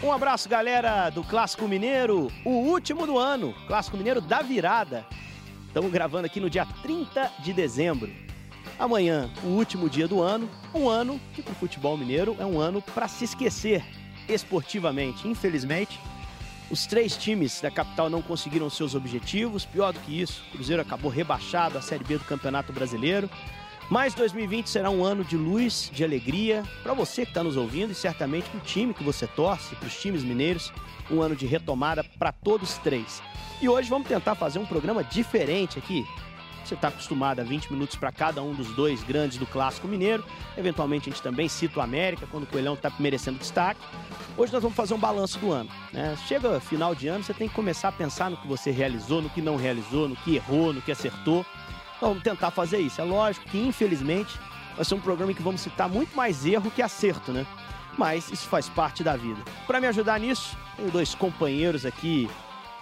Um abraço, galera do Clássico Mineiro, o último do ano, Clássico Mineiro da virada. Estamos gravando aqui no dia 30 de dezembro. Amanhã, o último dia do ano, um ano que para o futebol mineiro é um ano para se esquecer esportivamente. Infelizmente, os três times da capital não conseguiram seus objetivos. Pior do que isso, o Cruzeiro acabou rebaixado à Série B do Campeonato Brasileiro. Mas 2020 será um ano de luz, de alegria para você que está nos ouvindo e certamente para o time que você torce, para os times mineiros, um ano de retomada para todos três. E hoje vamos tentar fazer um programa diferente aqui. Você está acostumado a 20 minutos para cada um dos dois grandes do Clássico Mineiro. Eventualmente a gente também cita o América, quando o Coelhão está merecendo destaque. Hoje nós vamos fazer um balanço do ano. Né? Chega final de ano, você tem que começar a pensar no que você realizou, no que não realizou, no que errou, no que acertou. Vamos tentar fazer isso. É lógico que, infelizmente, vai ser um programa em que vamos citar muito mais erro que acerto, né? Mas isso faz parte da vida. Para me ajudar nisso, tenho dois companheiros aqui.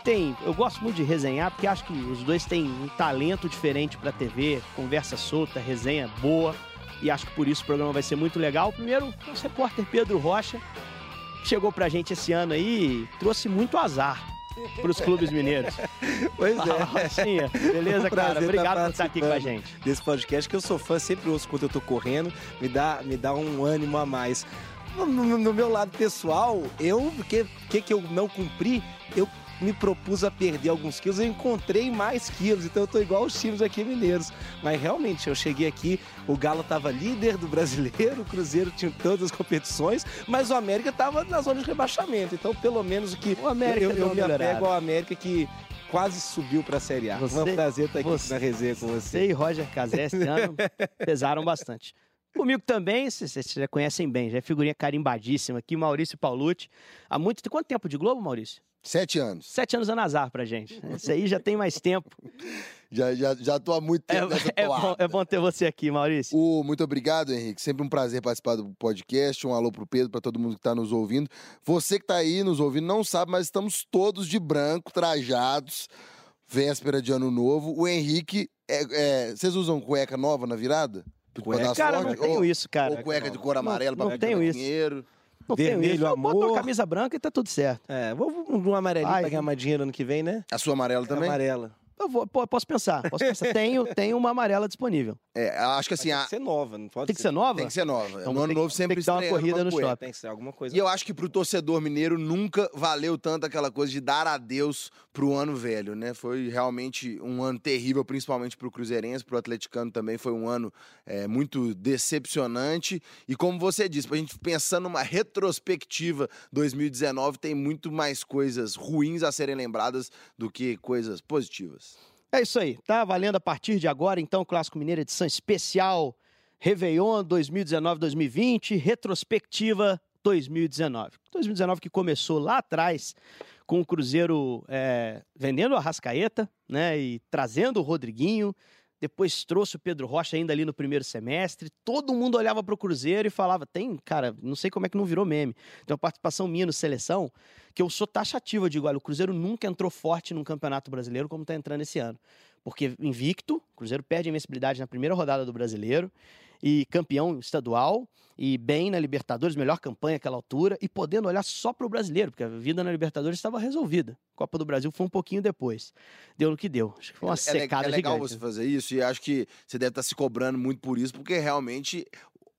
Tem, eu gosto muito de resenhar porque acho que os dois têm um talento diferente para TV, conversa solta, resenha boa e acho que por isso o programa vai ser muito legal. Primeiro, o repórter Pedro Rocha chegou pra gente esse ano aí, trouxe muito azar para os clubes mineiros. Pois é. Sim, beleza, um cara? Obrigado por estar aqui com a gente. Desse podcast que eu sou fã, sempre ouço quando eu tô correndo, me dá, me dá um ânimo a mais. No, no, no meu lado pessoal, eu, o que, que, que eu não cumpri, eu me propus a perder alguns quilos, eu encontrei mais quilos, então eu tô igual os times aqui mineiros. Mas realmente, eu cheguei aqui, o Galo tava líder do brasileiro, o Cruzeiro tinha todas as competições, mas o América tava na zona de rebaixamento. Então, pelo menos o que o América eu, eu, eu me apego ao América que quase subiu para a Série A. Você- é um prazer estar aqui você- na resenha com você. Você e Roger Casé esse ano pesaram bastante. Comigo também, vocês já conhecem bem, já é figurinha carimbadíssima aqui, Maurício Paulucci. Há muito tempo. Quanto tempo de Globo, Maurício? Sete anos. Sete anos dando azar pra gente. Esse aí já tem mais tempo. Já, já, já tô há muito É, tempo nessa é bom, é bom ter você aqui, Maurício. O, muito obrigado, Henrique. Sempre um prazer participar do podcast. Um alô pro Pedro, para todo mundo que tá nos ouvindo. Você que tá aí nos ouvindo não sabe, mas estamos todos de branco, trajados. Véspera de ano novo. O Henrique. é- é, vocês usam cueca nova na virada? Cueca? Cara, não tenho ou, isso, cara. Ou cueca de cor amarela Não- pra não tenho isso. dinheiro. Não tenho Vermelho, isso. Eu boto uma amor. camisa branca e tá tudo certo. É, vou vou um amarelinho Ai, pra ganhar mais dinheiro ano que vem, né? A sua amarela também? Amarela. Eu vou, posso pensar, posso pensar. Tenho, tenho uma amarela disponível. É, acho que assim, Mas a- tem que ser nova, não pode Tem que ser nova? tem que ser nova. Então no ano novo sempre tem que dar uma corrida no cueca. shopping. Tem que ser alguma coisa. E eu acho que pro torcedor mineiro nunca valeu tanto aquela coisa de dar adeus pro ano velho, né? Foi realmente um ano terrível, principalmente pro Cruzeirense, pro atleticano também foi um ano é, muito decepcionante. E como você disse, pra gente pensando numa retrospectiva 2019, tem muito mais coisas ruins a serem lembradas do que coisas positivas. É isso aí, tá valendo a partir de agora, então, Clássico Mineiro edição especial Réveillon 2019-2020, retrospectiva 2019. 2019 que começou lá atrás com o Cruzeiro é, vendendo a Rascaeta, né, e trazendo o Rodriguinho, depois trouxe o Pedro Rocha ainda ali no primeiro semestre, todo mundo olhava para o Cruzeiro e falava, tem, cara, não sei como é que não virou meme, tem uma participação minha no Seleção, que eu sou taxativo, eu digo, olha, o Cruzeiro nunca entrou forte num Campeonato Brasileiro como está entrando esse ano. Porque invicto, o Cruzeiro perde a invencibilidade na primeira rodada do Brasileiro, e campeão estadual, e bem na Libertadores, melhor campanha àquela altura, e podendo olhar só para o brasileiro, porque a vida na Libertadores estava resolvida. Copa do Brasil foi um pouquinho depois. Deu no que deu. Acho que foi uma é, le- secada é legal gigante. você fazer isso e acho que você deve estar se cobrando muito por isso, porque realmente,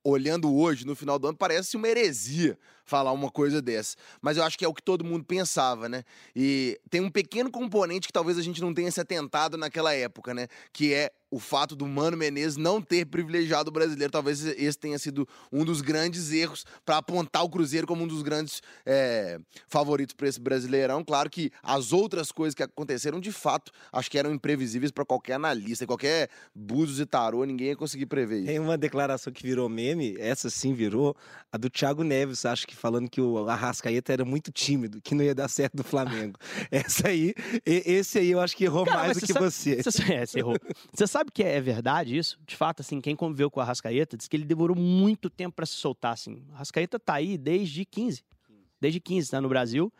olhando hoje, no final do ano, parece uma heresia falar uma coisa dessa. Mas eu acho que é o que todo mundo pensava, né? E tem um pequeno componente que talvez a gente não tenha se atentado naquela época, né? Que é o fato do Mano Menezes não ter privilegiado o brasileiro. Talvez esse tenha sido um dos grandes erros para apontar o Cruzeiro como um dos grandes é, favoritos para esse brasileirão. Claro que as outras coisas que aconteceram, de fato, acho que eram imprevisíveis para qualquer analista, qualquer búzios e tarô, ninguém ia conseguir prever isso. Tem uma declaração que virou meme, essa sim virou, a do Thiago Neves, acho que falando que o Arrascaeta era muito tímido, que não ia dar certo no Flamengo. essa aí, e- esse aí eu acho que errou Cara, mais do que sabe- você. Você, é, você errou. Você sabe que é verdade isso? De fato, assim, quem conviveu com o Arrascaeta diz que ele demorou muito tempo para se soltar, assim. O Arrascaeta tá aí desde 15. Desde 15, tá no Brasil.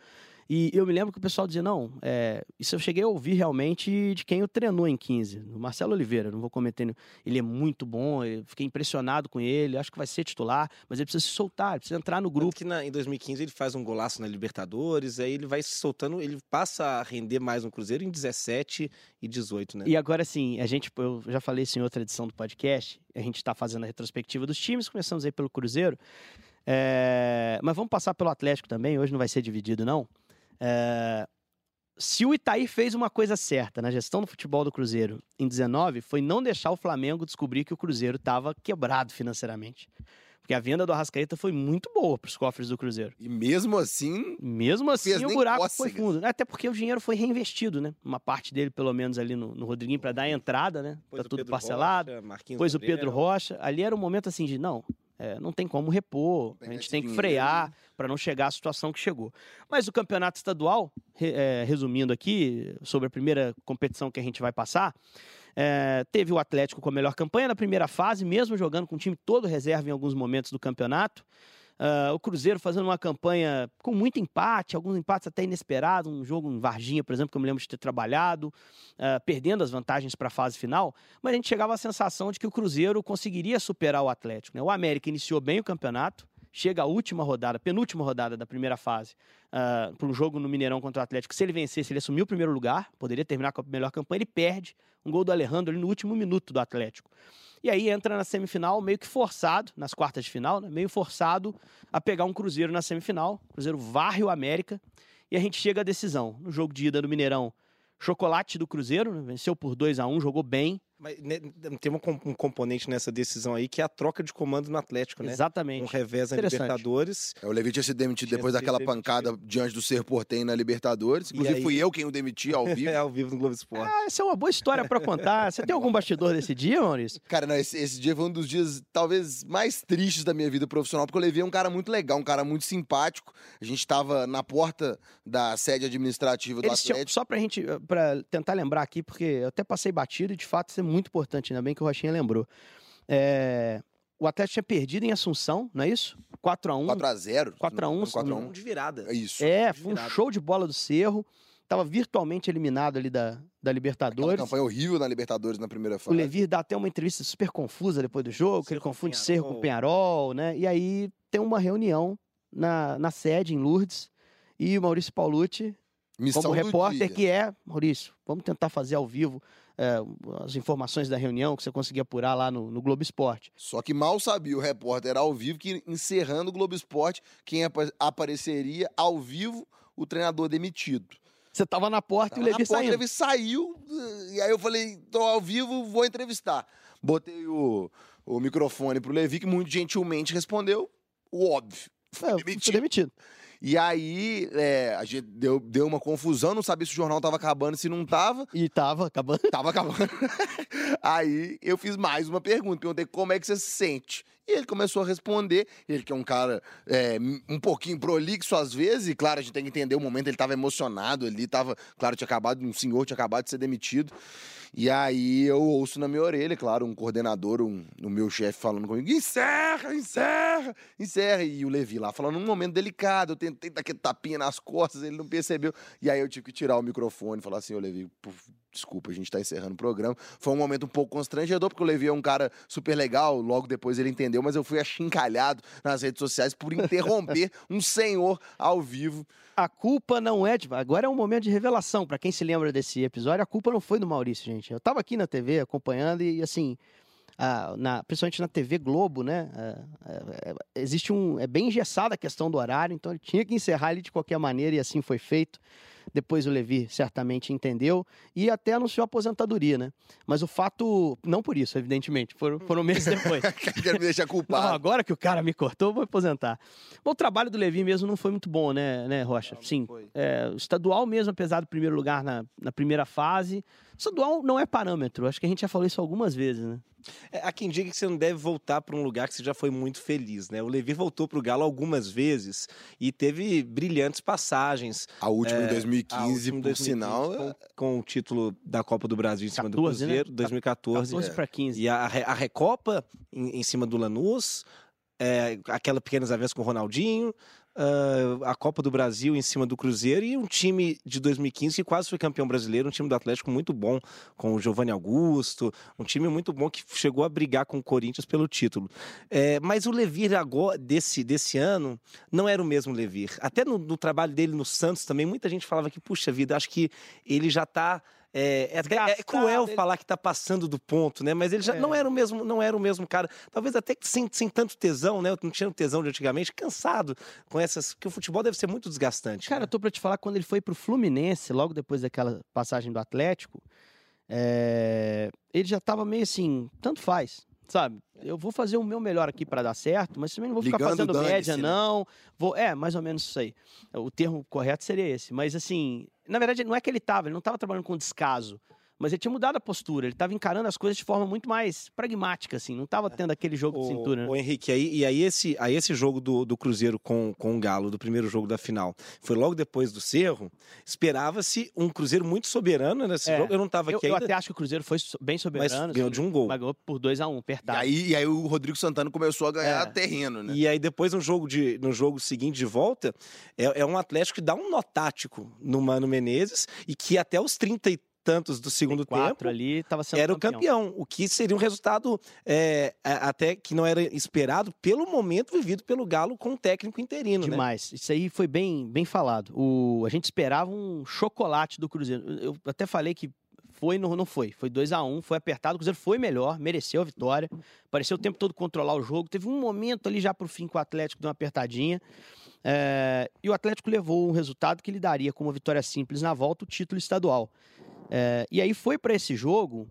E eu me lembro que o pessoal dizia, não, é, isso eu cheguei a ouvir realmente de quem o treinou em 15, o Marcelo Oliveira, não vou cometer, ele é muito bom, eu fiquei impressionado com ele, acho que vai ser titular, mas ele precisa se soltar, ele precisa entrar no grupo. Que na, em 2015 ele faz um golaço na Libertadores, aí ele vai se soltando, ele passa a render mais no Cruzeiro em 17 e 18, né? E agora sim, a gente, eu já falei isso em outra edição do podcast, a gente está fazendo a retrospectiva dos times, começamos aí pelo Cruzeiro, é, mas vamos passar pelo Atlético também, hoje não vai ser dividido não. É, se o Itaí fez uma coisa certa na gestão do futebol do Cruzeiro em 19, foi não deixar o Flamengo descobrir que o Cruzeiro estava quebrado financeiramente. Porque a venda do Arrascaeta foi muito boa para os cofres do Cruzeiro. E mesmo assim. Mesmo assim, o buraco cócegas. foi fundo. Até porque o dinheiro foi reinvestido, né? Uma parte dele, pelo menos, ali no, no Rodriguinho, para dar a entrada, né? Depois tá tudo Pedro parcelado. Rocha, Marquinhos Depois o Gabriel. Pedro Rocha. Ali era um momento assim de, não, é, não tem como repor, a gente tem que frear para não chegar à situação que chegou. Mas o campeonato estadual, re- é, resumindo aqui, sobre a primeira competição que a gente vai passar, é, teve o Atlético com a melhor campanha na primeira fase, mesmo jogando com o time todo reserva em alguns momentos do campeonato. Ah, o Cruzeiro fazendo uma campanha com muito empate, alguns empates até inesperados, um jogo em Varginha, por exemplo, que eu me lembro de ter trabalhado, ah, perdendo as vantagens para a fase final, mas a gente chegava à sensação de que o Cruzeiro conseguiria superar o Atlético. né? O América iniciou bem o campeonato, chega à última rodada, penúltima rodada da primeira fase, para um jogo no Mineirão contra o Atlético. Se ele vencesse, ele assumiu o primeiro lugar, poderia terminar com a melhor campanha, ele perde um gol do Alejandro ali no último minuto do Atlético. E aí entra na semifinal meio que forçado, nas quartas de final, né? meio forçado a pegar um Cruzeiro na semifinal. Cruzeiro varre o América e a gente chega à decisão. No jogo de ida no Mineirão, chocolate do Cruzeiro, né? venceu por 2 a 1 jogou bem. Mas né, tem um, com- um componente nessa decisão aí que é a troca de comando no Atlético, né? Um Exatamente. revés na. Libertadores. É, o Levi tinha sido demitido Tinha depois sido daquela demitido. pancada diante do Ser Portem na Libertadores. Inclusive, aí- fui eu quem o demiti ao vivo. É ao vivo no Globo Esporte. Ah, essa é uma boa história para contar. Você tem algum bastidor desse dia, Maurício? Cara, não, esse, esse dia foi um dos dias talvez mais tristes da minha vida profissional, porque o Levi é um cara muito legal, um cara muito simpático. A gente tava na porta da sede administrativa do Eles tinham, Atlético. só pra gente, para tentar lembrar aqui, porque eu até passei batido e de fato é muito importante, ainda bem que o Rochinha lembrou. É, o Atlético tinha perdido em Assunção, não é isso? 4x1. 4x0. 4 a 1, 4x1. Um de virada. É isso. É, foi um show de bola do Cerro. Tava virtualmente eliminado ali da, da Aquela Libertadores. campanha horrível na Libertadores na primeira O fase. Levi dá até uma entrevista super confusa depois do jogo, que ele confunde Cerro com Penharol. Penharol, né? E aí tem uma reunião na, na sede, em Lourdes, e o Maurício Paulucci Missão como repórter dia. que é, Maurício, vamos tentar fazer ao vivo é, as informações da reunião que você conseguia apurar lá no, no Globo Esporte. Só que mal sabia o repórter ao vivo que, encerrando o Globo Esporte, quem apa- apareceria ao vivo, o treinador demitido. Você tava na porta Tava e o Levi na porta, saindo. o Levi saiu, e aí eu falei, tô ao vivo, vou entrevistar. Botei o, o microfone pro Levi, que muito gentilmente respondeu o óbvio. É, fui demitido. demitido. E aí, é, a gente deu, deu uma confusão, não sabia se o jornal tava acabando, se não tava. E tava acabando. Tava acabando. aí eu fiz mais uma pergunta, perguntei como é que você se sente. E ele começou a responder. Ele que é um cara é, um pouquinho prolixo às vezes, e claro, a gente tem que entender o momento, ele tava emocionado ali, tava, claro, tinha acabado, um senhor tinha acabado de ser demitido. E aí eu ouço na minha orelha, claro, um coordenador, um, o meu chefe falando comigo, encerra, encerra, encerra. E o Levi lá falando num momento delicado, eu tentei dar aquele tapinha nas costas, ele não percebeu. E aí eu tive que tirar o microfone e falar assim, ô Levi, desculpa, a gente tá encerrando o programa. Foi um momento um pouco constrangedor, porque o Levi é um cara super legal, logo depois ele entendeu, mas eu fui achincalhado nas redes sociais por interromper um senhor ao vivo. A culpa não é de. Agora é um momento de revelação. Pra quem se lembra desse episódio, a culpa não foi do Maurício, gente. Eu tava aqui na TV acompanhando e, assim, a- na- principalmente na TV Globo, né? é, existe um. É bem engessada a questão do horário, então ele tinha que encerrar ele de qualquer maneira e assim foi feito. Depois o Levi certamente entendeu e até anunciou aposentadoria, né? Mas o fato. Não por isso, evidentemente. Foram, foram meses depois. Quero me deixar Não, culpado. agora que o cara me cortou, vou aposentar. Bom, o trabalho do Levi mesmo não foi muito bom, né, né Rocha? Sim. É, o estadual mesmo, apesar do primeiro lugar na, na primeira fase, estadual não é parâmetro. Acho que a gente já falou isso algumas vezes, né? É, há quem diga que você não deve voltar para um lugar que você já foi muito feliz, né? O Levi voltou para o Galo algumas vezes e teve brilhantes passagens. A última em É, 2015, a última em por 2015, sinal, com, com o título da Copa do Brasil em cima do 14, né? Cruzeiro, 2014. 14 é. para 15. E a, a Recopa em, em cima do Lanús. é, aquela pequena desavença com o Ronaldinho, uh, a Copa do Brasil em cima do Cruzeiro e um time de 2015 que quase foi campeão brasileiro, um time do Atlético muito bom, com o Giovanni Augusto, um time muito bom que chegou a brigar com o Corinthians pelo título. É, mas o Levir agora, desse, desse ano não era o mesmo Levir. Até no, no trabalho dele no Santos também, muita gente falava que, puxa vida, acho que ele já está é, é, é, cruel ele... falar que está passando do ponto, né? Mas ele já é. não era o mesmo, não era o mesmo cara. Talvez até sem, sem tanto tesão, né? Eu não tinha tesão de antigamente, cansado com essas. que o futebol deve ser muito desgastante. Cara, né? eu tô para te falar quando ele foi pro Fluminense, logo depois daquela passagem do Atlético, é, ele já tava meio assim, tanto faz sabe? Eu vou fazer o meu melhor aqui para dar certo, mas também não vou ficar Ligando fazendo média, né? não. Vou, é, mais ou menos isso aí. O termo correto seria esse. Mas assim, na verdade, não é que ele estava, ele não estava trabalhando com descaso. Mas ele tinha mudado a postura, ele estava encarando as coisas de forma muito mais pragmática, assim, não estava tendo aquele jogo o, de cintura. Né? O Henrique, aí, e aí esse, aí esse jogo do, do Cruzeiro com, com o Galo, do primeiro jogo da final, foi logo depois do Cerro, esperava-se um Cruzeiro muito soberano nesse é, jogo, eu não estava aqui eu, ainda. Eu até acho que o Cruzeiro foi bem soberano. Mas ganhou de um gol. Mas ganhou por 2x1, um, apertado. E aí, e aí o Rodrigo Santana começou a ganhar é. terreno, né? E aí depois no jogo, de, no jogo seguinte de volta, é, é um Atlético que dá um nó tático no Mano Menezes e que até os 33 tantos do segundo tempo ali estava sendo era campeão. o campeão, o que seria um resultado é, até que não era esperado pelo momento vivido pelo Galo com o técnico interino. Né? Demais, né? isso aí foi bem, bem falado. O, a gente esperava um chocolate do Cruzeiro. Eu até falei que foi, não, não foi. Foi 2 a 1 um, foi apertado. O Cruzeiro foi melhor, mereceu a vitória. Pareceu o tempo todo controlar o jogo. Teve um momento ali já pro fim com o Atlético, deu uma apertadinha. É, e o Atlético levou um resultado que lhe daria, com uma vitória simples na volta, o título estadual. É, e aí foi para esse jogo,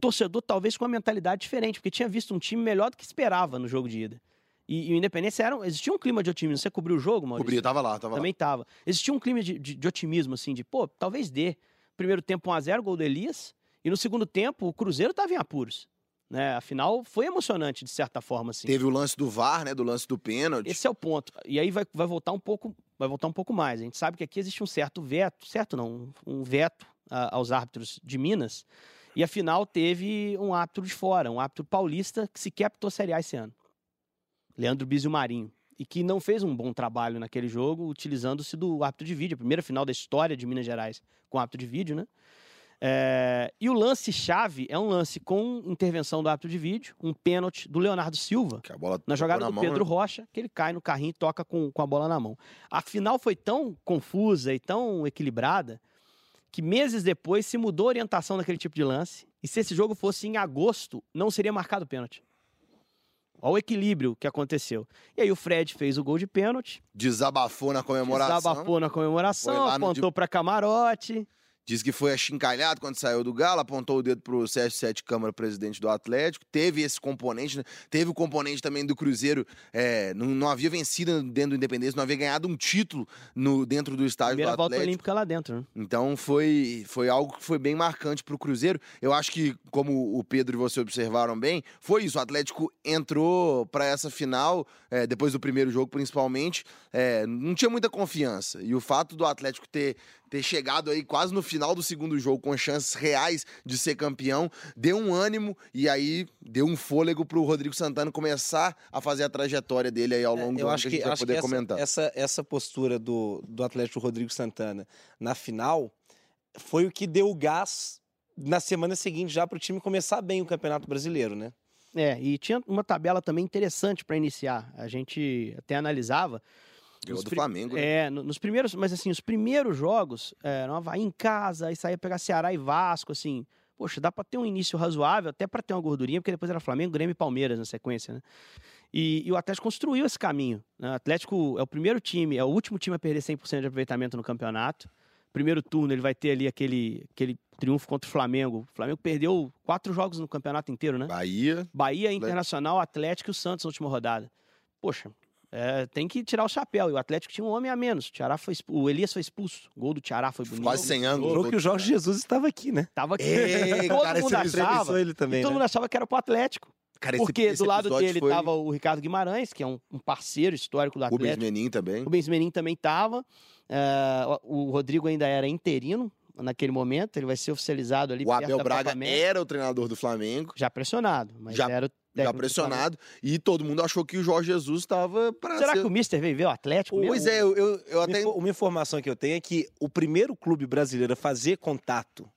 torcedor talvez com uma mentalidade diferente, porque tinha visto um time melhor do que esperava no jogo de ida. E, e o Independência era, existia um clima de otimismo. Você cobriu o jogo, Maurício? Cobri, tava lá, tava Também lá. tava. Existia um clima de, de, de otimismo, assim, de, pô, talvez dê. Primeiro tempo 1x0, gol do Elias. E no segundo tempo, o Cruzeiro tava em apuros. Né? Afinal, foi emocionante, de certa forma, assim. Teve o lance do VAR, né? Do lance do pênalti. Esse é o ponto. E aí vai, vai voltar um pouco, vai voltar um pouco mais. A gente sabe que aqui existe um certo veto, certo não, um veto aos árbitros de Minas. E afinal teve um árbitro de fora, um árbitro paulista que sequer apitou Série A esse ano. Leandro Bizio Marinho. E que não fez um bom trabalho naquele jogo, utilizando-se do árbitro de vídeo, a primeira final da história de Minas Gerais com árbitro de vídeo, né? É, e o lance-chave é um lance com intervenção do árbitro de vídeo, um pênalti do Leonardo Silva, na jogada na do mão, Pedro né? Rocha, que ele cai no carrinho e toca com, com a bola na mão. A final foi tão confusa e tão equilibrada que meses depois se mudou a orientação daquele tipo de lance. E se esse jogo fosse em agosto, não seria marcado pênalti. Olha o equilíbrio que aconteceu. E aí o Fred fez o gol de pênalti. Desabafou na comemoração. Desabafou na comemoração, apontou para camarote. Diz que foi achincalhado quando saiu do Galo, apontou o dedo pro Sérgio Sete Câmara, presidente do Atlético. Teve esse componente, né? teve o componente também do Cruzeiro. É, não, não, havia vencido dentro do Independência, não havia ganhado um título no, dentro do estádio Primeira do Atlético. volta olímpica lá dentro, né? Então foi, foi algo que foi bem marcante pro Cruzeiro. Eu acho que, como o Pedro e você observaram bem, foi isso. O Atlético entrou para essa final, é, depois do primeiro jogo principalmente, é, não tinha muita confiança. E o fato do Atlético ter ter chegado aí quase no final do segundo jogo com chances reais de ser campeão, deu um ânimo e aí deu um fôlego pro Rodrigo Santana começar a fazer a trajetória dele aí ao é, longo é, do ano que, que a gente vai poder essa, comentar. Essa, essa postura do, do Atlético Rodrigo Santana na final foi o que deu o gás na semana seguinte já para o time começar bem o Campeonato Brasileiro, né? É, e tinha uma tabela também interessante para iniciar. A gente até analisava Ganhou do Flamengo, né? É, nos primeiros, mas assim, os primeiros jogos, é, no Havaí em casa, aí saía pegar Ceará e Vasco, assim, poxa, dá pra ter um início razoável, até pra ter uma gordurinha, porque depois era Flamengo, Grêmio e Palmeiras na sequência, né? E, e o Atlético construiu esse caminho. Né? O Atlético é o primeiro time, é o último time a perder 100% de aproveitamento no campeonato. Primeiro turno ele vai ter ali aquele, aquele triunfo contra o Flamengo. O Flamengo perdeu quatro jogos no campeonato inteiro, né? Bahia. Bahia, Internacional, Atlético e o Santos na última rodada. Poxa, é, tem que tirar o chapéu. E o Atlético tinha um homem a menos. O, Tiará foi o Elias foi expulso. O gol do Tiará foi bonito. Quase 100 anos. O jogo que o Jorge Jesus estava aqui, né? Estava aqui. Ei, todo cara, mundo achava. Ele também, todo né? mundo achava que era pro Atlético. Cara, esse, porque esse do lado dele foi... tava o Ricardo Guimarães, que é um, um parceiro histórico do Rubens Atlético. Menin também. Rubens Menin também tava. Uh, o Rodrigo ainda era interino naquele momento. Ele vai ser oficializado ali O Abel Braga era o treinador do Flamengo. Já pressionado, mas Já- era o do pressionado. E todo mundo achou que o Jorge Jesus estava para Será ser... que o Mister veio ver o Atlético Pois mesmo? é, eu, eu, eu Uma até... Uma informação que eu tenho é que o primeiro clube brasileiro a fazer contato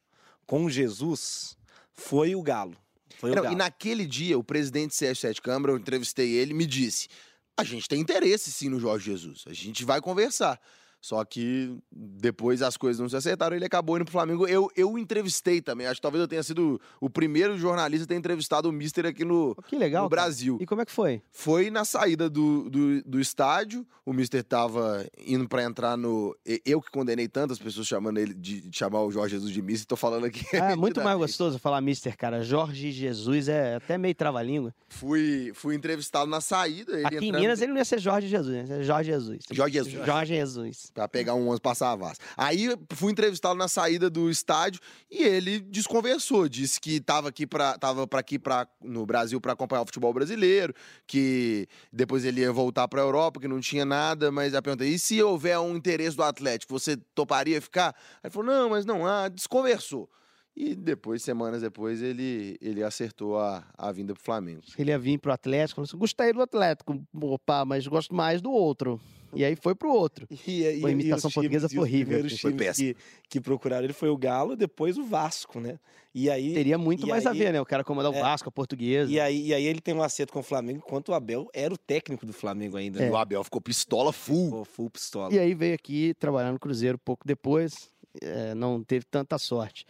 com Jesus foi o Galo. Foi o Não, Galo. e naquele dia, o presidente Sérgio Sete Câmara, eu entrevistei ele, me disse: a gente tem interesse sim no Jorge Jesus, a gente vai conversar. Só que depois as coisas não se acertaram, ele acabou indo pro Flamengo. Eu, eu entrevistei também, acho que talvez eu tenha sido o primeiro jornalista a ter entrevistado o Mister aqui no, Que legal. no. Brasil. E como é que foi? Foi na saída do, do, do estádio, o Mister tava indo pra entrar no. Eu que condenei tantas pessoas chamando ele de, de chamar o Jorge Jesus de Mister, tô falando aqui. Ah, é muito mais gostoso falar Mister, cara. Jorge Jesus é até meio trava-língua. Fui, fui entrevistado na saída. Aqui em entrando- Minas ele não ia ser Jorge Jesus, né? Jorge Jesus. Jorge Jesus. Jorge Jesus. Pra pegar um 11 passar a Vasco. Aí fui entrevistá-lo na saída do estádio e ele desconversou, disse que tava aqui para tava para aqui para no Brasil para acompanhar o futebol brasileiro, que depois ele ia voltar para Europa, que não tinha nada, mas a pergunta: "E se houver um interesse do Atlético, você toparia ficar?" Aí ele falou: "Não, mas não há", desconversou. E depois, semanas depois, ele, ele acertou a, a vinda pro Flamengo. Ele ia vir pro Atlético, falou assim, gostei do Atlético, opa, mas gosto mais do outro. E aí foi pro outro. E, e, a e imitação os portuguesa times- e foi horrível. Foi que, que procuraram ele foi o Galo, depois o Vasco, né? E aí, Teria muito e mais a aí- ver, né? O cara comandar o É. Vasco, a portuguesa. e, aí, e aí ele tem um acerto com o Flamengo, enquanto o Abel era o técnico do Flamengo ainda. É. E né? o Abel ficou pistola full. Ficou full pistola. E aí veio aqui trabalhar no Cruzeiro pouco depois, é, não teve tanta sorte.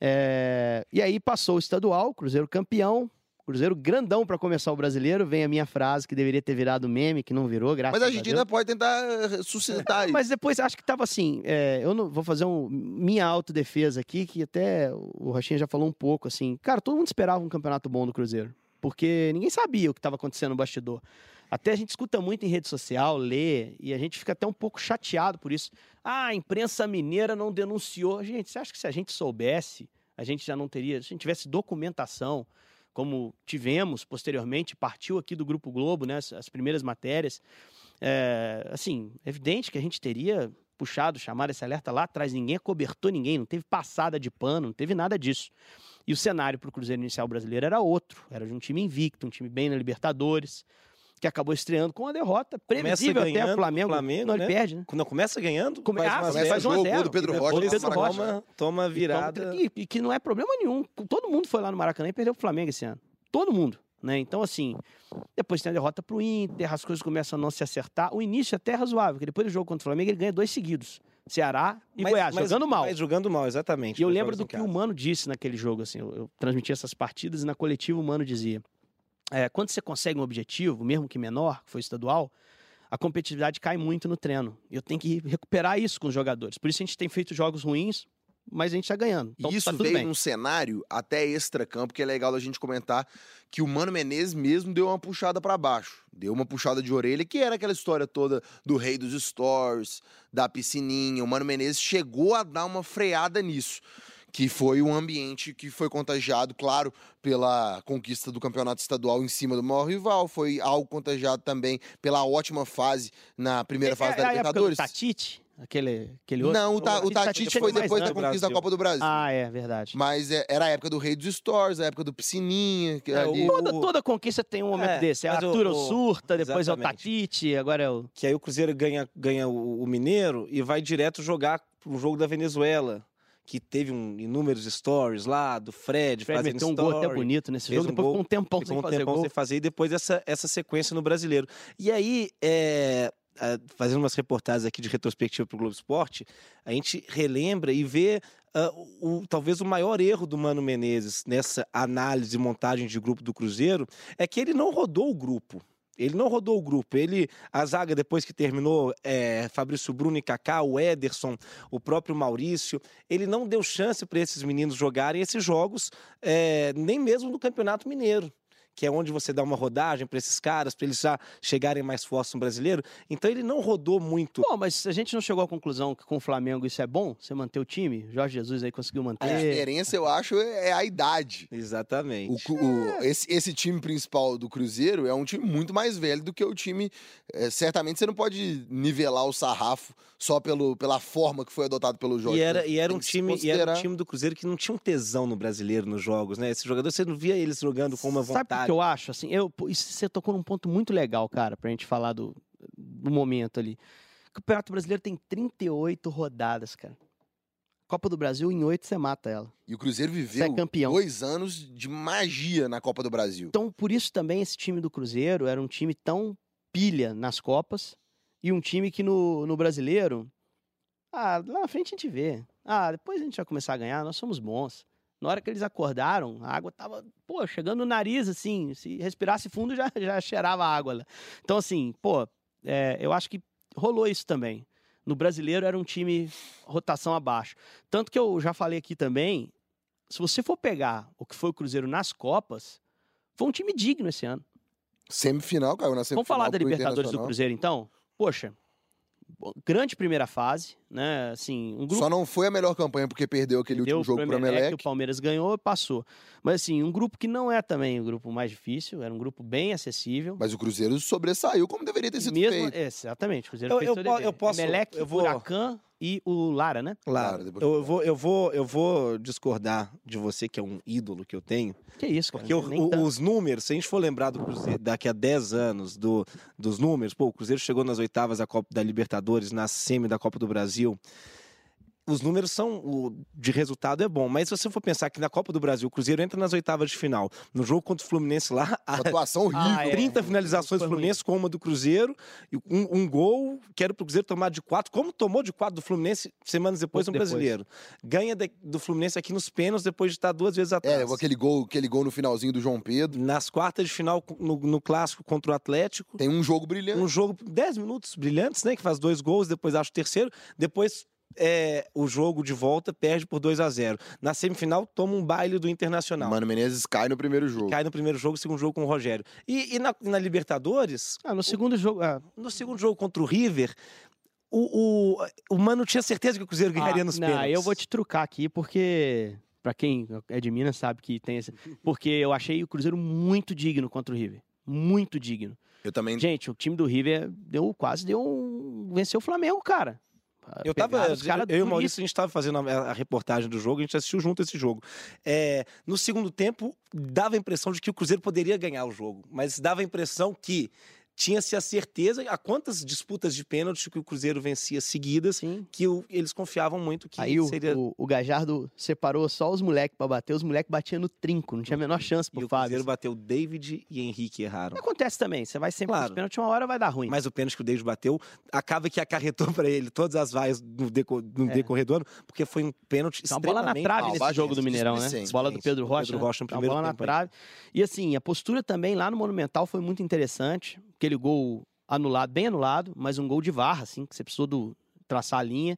É, e aí passou o estadual, Cruzeiro campeão, Cruzeiro grandão para começar o brasileiro. Vem a minha frase que deveria ter virado meme, que não virou, graças Mas a a gente Deus. ainda pode tentar suscitar isso. Mas depois acho que tava assim. é, eu não vou fazer um, minha autodefesa aqui, que até o Rochinha já falou um pouco assim. Cara, todo mundo esperava um campeonato bom do Cruzeiro. Porque ninguém sabia o que estava acontecendo no bastidor. Até a gente escuta muito em rede social, lê, e a gente fica até um pouco chateado por isso. Ah, a imprensa mineira não denunciou. Gente, você acha que se a gente soubesse, a gente já não teria, se a gente tivesse documentação, como tivemos posteriormente, partiu aqui do Grupo Globo, né, as, as primeiras matérias, é, assim, é evidente que a gente teria puxado, chamado esse alerta lá atrás, ninguém acobertou ninguém, não teve passada de pano, não teve nada disso. E o cenário para o Cruzeiro Inicial Brasileiro era outro, era de um time invicto, um time bem na Libertadores, que acabou estreando com uma derrota previsível até o Flamengo, Flamengo, não, ele né? perde, né? Quando começa ganhando, Come- faz ah, uma faz um a do Pedro Rocha. Pedro Maracanã. toma, toma virada. E, e que não é problema nenhum. Todo mundo foi lá no Maracanã e perdeu o Flamengo esse ano. Todo mundo. Né? Então, assim, depois tem a derrota pro Inter, as coisas começam a não se acertar. O início é até razoável, porque depois do jogo contra o Flamengo ele ganha dois seguidos. Ceará e Mas- Goiás, mas- jogando mal. Mas jogando mal, exatamente. E eu lembro do que casa. o Mano disse naquele jogo, assim, eu, eu transmiti essas partidas e na coletiva o Mano dizia, é, quando você consegue um objetivo, mesmo que menor, que foi estadual, a competitividade cai muito no treino. E eu tenho que recuperar isso com os jogadores. Por isso a gente tem feito jogos ruins, mas a gente tá ganhando. Então, E isso tá veio bem. num cenário até extra-campo, que é legal da gente comentar, que o Mano Menezes mesmo deu uma puxada pra baixo. Deu uma puxada de orelha, que era aquela história toda do rei dos stories, da piscininha. O Mano Menezes chegou a dar uma freada nisso. Que foi um ambiente que foi contagiado, claro, pela conquista do campeonato estadual em cima do maior rival. Foi algo contagiado também pela ótima fase na primeira fase é, da do Libertadores. Tatite, aquele, aquele outro. Não, o, Ta, o Tatite foi mais depois da conquista da. Copa do Brasil. Ah, é, verdade. Mas é- era a época do Rei dos Stores, a época do Piscininha. Que É, ali... o- Toda, toda conquista tem um momento É, desse. É mas o- Arthur o- Surta, depois é o exatamente. Tatite, agora é o. Que aí o Cruzeiro ganha, ganha o, o Mineiro e vai direto jogar pro jogo da Venezuela. Que teve um, inúmeros stories lá, do Fred, Fred fazendo meteu um story. gol até bonito nesse jogo, um depois gol, ficou um tempão Ficou sem um fazer tempão gol. sem fazer, e depois essa, essa sequência no brasileiro. E aí, é, fazendo umas reportagens aqui de retrospectiva pro Globo Esporte, a gente relembra e vê o, o- talvez o maior erro do Mano Menezes nessa análise e montagem de grupo do Cruzeiro é que ele não rodou o grupo. Ele não rodou o grupo. Ele, a zaga, depois que terminou, é, Fabrício Bruno e Kaká, o Ederson, o próprio Maurício, ele não deu chance para esses meninos jogarem esses jogos, é, nem mesmo no Campeonato Mineiro. Que é onde você dá uma rodagem para esses caras, para eles já chegarem mais fortes no brasileiro. Então ele não rodou muito. Pô, mas a gente não chegou à conclusão que com o Flamengo isso é bom? Você manter o time? Jorge Jesus aí conseguiu A manter. diferença, eu acho, é a idade. Exatamente. O, o- esse, esse time principal do Cruzeiro é um time muito mais velho do que o time. é, certamente você não pode nivelar o sarrafo só pelo, pela forma que foi adotado pelo Jorge. E era, Jesus. e era um time, e era um considerar. time do Cruzeiro que não tinha um tesão no brasileiro nos jogos, né? Esses jogadores, você não via eles jogando com uma Sabe vontade. Que eu acho? Assim, eu, isso você tocou num ponto muito legal, cara, pra gente falar do, do momento ali. O Campeonato Brasileiro tem 38 rodadas, cara. Copa do Brasil, em oito você mata ela. E o Cruzeiro viveu é campeão. dois anos de magia na Copa do Brasil. Então, por isso também esse time do Cruzeiro era um time tão pilha nas Copas e um time que no, no brasileiro, ah, lá na frente a gente vê. Ah, depois a gente vai começar a ganhar, nós somos bons. Na hora que eles acordaram, a água tava, pô, chegando no nariz, assim, se respirasse fundo já, já cheirava água. Então, assim, pô, é, eu acho que rolou isso também. No brasileiro era um time rotação abaixo. Tanto que eu já falei aqui também, se você for pegar o que foi o Cruzeiro nas Copas, foi um time digno esse ano. Semifinal, caiu na semifinal. Vamos falar da Libertadores do. Cruzeiro, então? Poxa, grande primeira fase, né? Assim, um grupo Só não foi a melhor campanha porque perdeu aquele deu último jogo pro pro Emelec, Emelec. o Palmeiras ganhou e passou. Mas assim, um grupo que não é também o grupo mais difícil, era um grupo bem acessível. Mas o Cruzeiro sobressaiu como deveria ter sido Mesmo, feito. exatamente, o Cruzeiro Eu- fez eu seu po- dever. eu posso- Emelec, eu vou- Huracan e o Lara, né? Claro, Claro, depois- eu vou, eu, vou, eu vou discordar de você, que é um ídolo que eu tenho. Que isso, cara. Porque o- os números, se a gente for lembrar do Cruzeiro daqui a 10 anos do, dos números, pô, o Cruzeiro chegou nas oitavas da Copa da Libertadores, na semi da Copa do Brasil. Os números são o, de resultado é bom, mas se você for pensar que na Copa do Brasil o Cruzeiro entra nas oitavas de final, no jogo contra o Fluminense lá, a, atuação horrível. Ah, é. 30 finalizações do Fluminense com uma do Cruzeiro, e um, um gol que era pro Cruzeiro tomar de quatro, como tomou de quatro do Fluminense semanas depois no depois. Brasileiro. Ganha de- do Fluminense aqui nos pênaltis depois de estar duas vezes atrás. É, aquele gol, aquele gol no finalzinho do João Pedro. Nas quartas de final, no, no clássico contra o Atlético. Tem um jogo brilhante. Um jogo, 10 minutos brilhantes, né? Que faz dois gols, depois acha o terceiro. Depois é, o jogo de volta perde por 2 a 0 Na semifinal, toma um baile do Internacional. Mano Menezes cai no primeiro jogo. Cai no primeiro jogo, segundo jogo com o Rogério. E, e na, na Libertadores, Ah, no segundo jogo. ah, no segundo jogo contra o River, o, o, o Mano tinha certeza que o Cruzeiro ganharia ah, nos não, pênaltis. eu vou te trucar aqui, porque. Pra quem é de Minas sabe que tem esse. Porque eu achei o Cruzeiro muito digno contra o River. Muito digno. Eu também. Gente, o time do River deu, quase deu um. Venceu o Flamengo, cara. Eu tava, eu e o. Maurício, a gente tava fazendo a, a reportagem do jogo, a gente assistiu junto esse jogo. É, no segundo tempo, dava a impressão de que o Cruzeiro poderia ganhar o jogo, mas dava a impressão que tinha-se a certeza, a quantas disputas de pênalti que o Cruzeiro vencia seguidas, Sim. que o- eles confiavam muito que Aí o, seria... o, o Gajardo separou só os moleques pra bater, os moleques batiam no trinco, não tinha a menor chance E pro o Fábio. Cruzeiro bateu David e Henrique erraram. Acontece também, você vai sempre Claro. pênaltis, uma hora vai dar ruim. Mas o pênalti que o David bateu acaba que acarretou para ele todas as vaias no, deco, no É. decorrer do ano, porque foi um pênalti uma bola na trave Ah, o nesse jogo do Mineirão, né? Bola do Pedro O Rocha. Pedro né? Rocha no primeiro bola na trave. E assim, a postura também lá no Monumental foi muito interessante. Aquele gol anulado, bem anulado, mas um gol de varra, assim, que você precisou do, traçar a linha.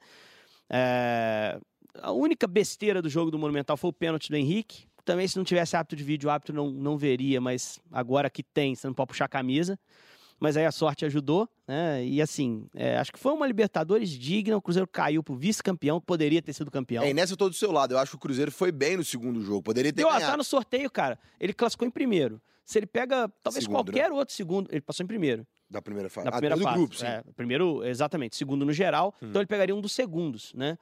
É, A única besteira do jogo do Monumental foi o pênalti do Henrique. Também, se não tivesse hábito de vídeo, o hábito não, não veria, mas agora que tem, você não pode puxar a camisa. Mas aí a sorte ajudou, né? E assim, é, acho que foi uma Libertadores digna. O Cruzeiro caiu pro vice-campeão, que poderia ter sido campeão. É, e nessa eu tô do seu lado. Eu acho que o Cruzeiro foi bem no segundo jogo. Poderia ter E ó, tá ganhado. no sorteio, cara. Ele classificou em primeiro. Se ele pega, talvez Segundo, né? qualquer outro segundo, ele passou em primeiro. Da primeira fase. Na primeira do fase. grupo, sim. É, primeiro, exatamente, segundo no geral. Hum. Então ele pegaria um dos segundos, né?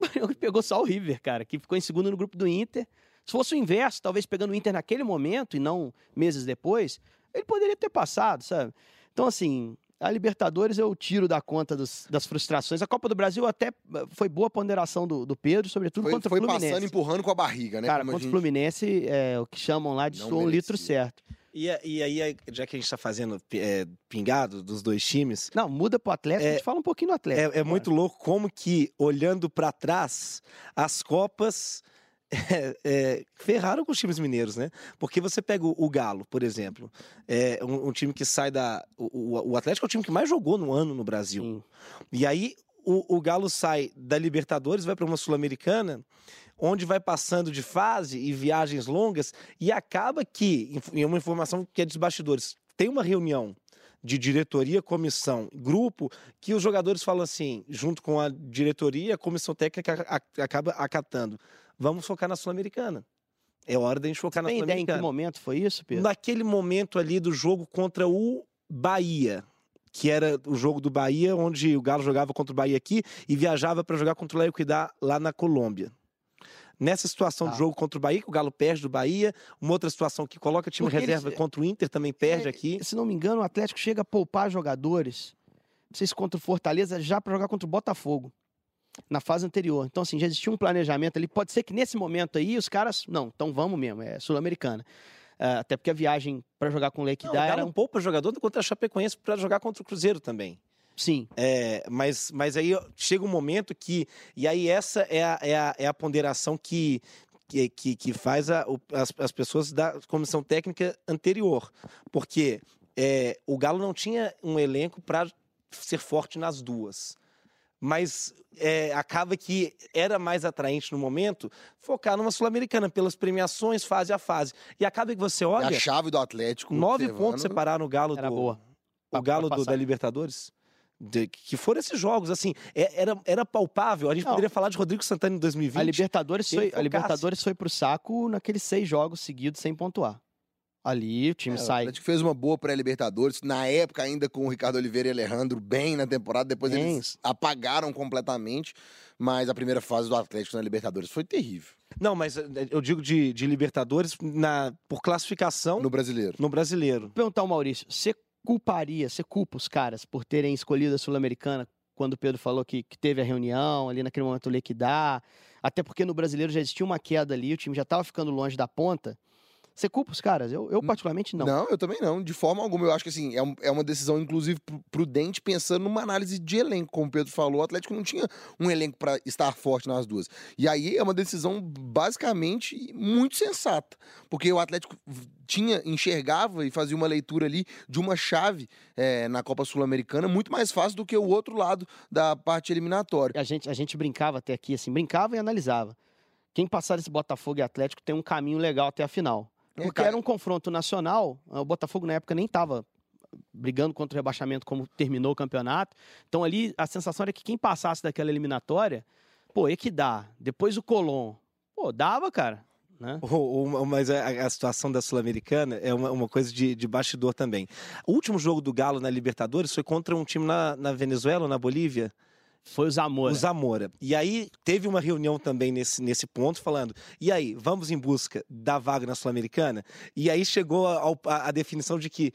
Ele pegou só o River, cara, que ficou em segundo no grupo do Inter. Se fosse o inverso, talvez pegando o Inter naquele momento e não meses depois, ele poderia ter passado, sabe? Então, assim, a Libertadores eu tiro da conta dos- das frustrações. A Copa do Brasil até eh, foi boa a ponderação do, do Pedro, sobretudo Foi, contra foi o Fluminense. passando, empurrando com a barriga, né? Cara, contra o Fluminense, é o que chamam lá de um litro certo. E, e aí, já que a gente está fazendo é, pingado dos dois times, Não, muda pro Atlético, É- a gente fala um pouquinho do Atlético. é, é muito louco como que, olhando para trás, as Copas é, é, ferraram com os times mineiros, né? Porque você pega o, o Galo, por exemplo, é um, um time que sai da. O, o- Atlético é o time que mais jogou no ano no Brasil. Sim. E aí o, o Galo sai da Libertadores, vai para uma Sul-Americana, onde vai passando de fase e viagens longas, e acaba que, em uma informação que é dos bastidores, tem uma reunião de diretoria, comissão, grupo, que os jogadores falam assim, junto com a diretoria, a comissão técnica acaba acatando. Vamos focar na Sul-Americana. É hora da gente focar na Tem ideia em que Sul-Americana. momento foi isso, Pedro? Naquele momento ali do jogo contra o Bahia, que era o jogo do Bahia, onde o Galo jogava contra o Bahia aqui e viajava para jogar contra o Léo Cuidar lá na Colômbia. Nessa situação Tá. de jogo contra o Bahia, que o Galo perde do Bahia, uma outra situação que coloca time Porque eles- reserva contra o Inter também perde É, aqui. Se não me engano, o Atlético chega a poupar jogadores. Não sei se contra o Fortaleza, já para jogar contra o Botafogo. Na fase anterior. Então, assim, já existia um planejamento ali. Pode ser que nesse momento aí os caras. Não, então vamos mesmo, é Sul-Americana. Ah, até porque a viagem para jogar com o Não, o Lequidá Galo era. um- poupa jogador contra a Chapecoense para jogar contra o Cruzeiro também. Sim. É, mas, mas aí chega um momento que. E aí essa é a, é a, é a ponderação que, que, que, que faz a- o- as, as pessoas da comissão técnica anterior. Porque é, o Galo não tinha um elenco para ser forte nas duas. Mas é, acaba que era mais atraente no momento focar numa Sul-Americana, pelas premiações, fase a fase. E acaba que você olha, a chave do Atlético. nove observando. pontos separaram o Galo Era do, boa. o Galo do- da Libertadores? De- que foram esses jogos, assim, é- era, era palpável. A gente Não. poderia falar de Rodrigo Santana em 2020. A Libertadores, foi, a. Libertadores foi pro saco naqueles seis jogos seguidos sem pontuar. Ali o time É, O sai. Atlético fez uma boa pré-Libertadores, na época ainda com o Ricardo Oliveira e Alejandro bem na temporada, depois Bem. eles apagaram completamente, mas a primeira fase do Atlético na Libertadores foi terrível Não, mas eh, eu digo de, de Libertadores na, por classificação no, no brasileiro. brasileiro. Vou perguntar ao Maurício, você culparia, você culpa os caras por terem escolhido a Sul-Americana quando o Pedro falou que, que teve a reunião, ali naquele momento o até porque no brasileiro já existia uma queda ali, o time já estava ficando longe da ponta. Você culpa os caras? Eu, eu particularmente não. Não. eu também não, de forma alguma. Eu acho que assim, é, um- é uma decisão, inclusive, pru- prudente, pensando numa análise de elenco. Como o Pedro falou, o Atlético não tinha um elenco para estar forte nas duas. E aí é uma decisão basicamente muito sensata. Porque o Atlético tinha, enxergava e fazia uma leitura ali de uma chave eh, na Copa Sul-Americana muito mais fácil do que o outro lado da parte eliminatória. A gente, a gente brincava até aqui, assim, brincava e analisava. Quem passar esse Botafogo e Atlético tem um caminho legal até a final. É, Porque cara. era um confronto nacional, o Botafogo na época nem estava brigando contra o rebaixamento como terminou o campeonato. Então ali a sensação era que quem passasse daquela eliminatória, pô, Equidá, depois o Colón, pô, dava, cara. Né? O- o- mas a, a situação da Sul-Americana é uma, uma coisa de, de bastidor também. O último jogo do Galo na Libertadores foi contra um time na, na Venezuela, ou na Bolívia. Foi o Zamora. O Zamora. E aí teve uma reunião também nesse, nesse ponto, falando: e aí, vamos em busca da vaga na Sul-Americana? E aí chegou a, a definição de que.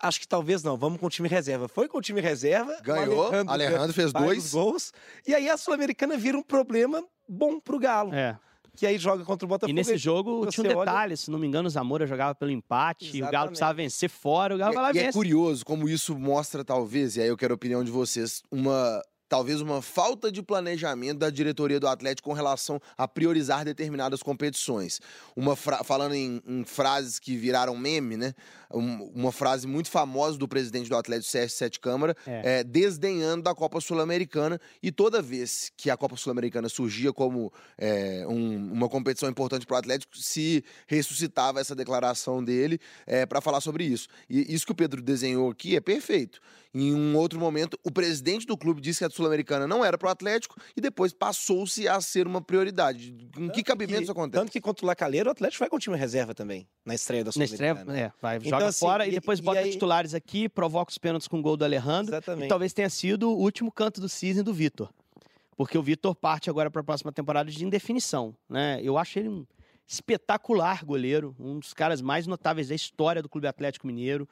Acho que talvez não, vamos com o time reserva. Foi com o time reserva. Ganhou, Alejandro, fez faz dois. gols. E aí a Sul-Americana vira um problema bom pro Galo. É. Que aí joga contra o Botafogo. E nesse jogo tinha um olha- detalhe, se não me engano, o Zamora jogava pelo empate, e o Galo Exatamente. precisava vencer fora, o Galo vai lá E, e e é vence. curioso como isso mostra, talvez, e aí eu quero a opinião de vocês, uma. Talvez uma falta de planejamento da diretoria do Atlético com relação a priorizar determinadas competições. Uma fra- Falando em, em frases que viraram meme, né? Um- uma frase muito famosa do presidente do Atlético, Sérgio Sete Câmara, É. é, desdenhando da Copa Sul-Americana. E toda vez que a Copa Sul-Americana surgia como é, um- uma competição importante para o Atlético, se ressuscitava essa declaração dele para falar sobre isso. E isso que o Pedro desenhou aqui é perfeito. Em um outro momento, o presidente do clube disse que a Sul-Americana não era para o Atlético e depois passou-se a ser uma prioridade. Com que cabimento isso acontece? Tanto que contra o Lacalheiro, o Atlético vai com o time reserva também, na estreia da Na estreia, Sul-Americana. é, vai, Então, joga assim, fora e e- depois e bota aí- titulares aqui, provoca os pênaltis com o gol do Alejandro. Exatamente. E talvez tenha sido o último canto do cisne do Vitor. Porque o Vitor parte agora para a próxima temporada de indefinição. Né? Eu acho ele um espetacular goleiro, um dos caras mais notáveis da história do Clube Atlético Mineiro,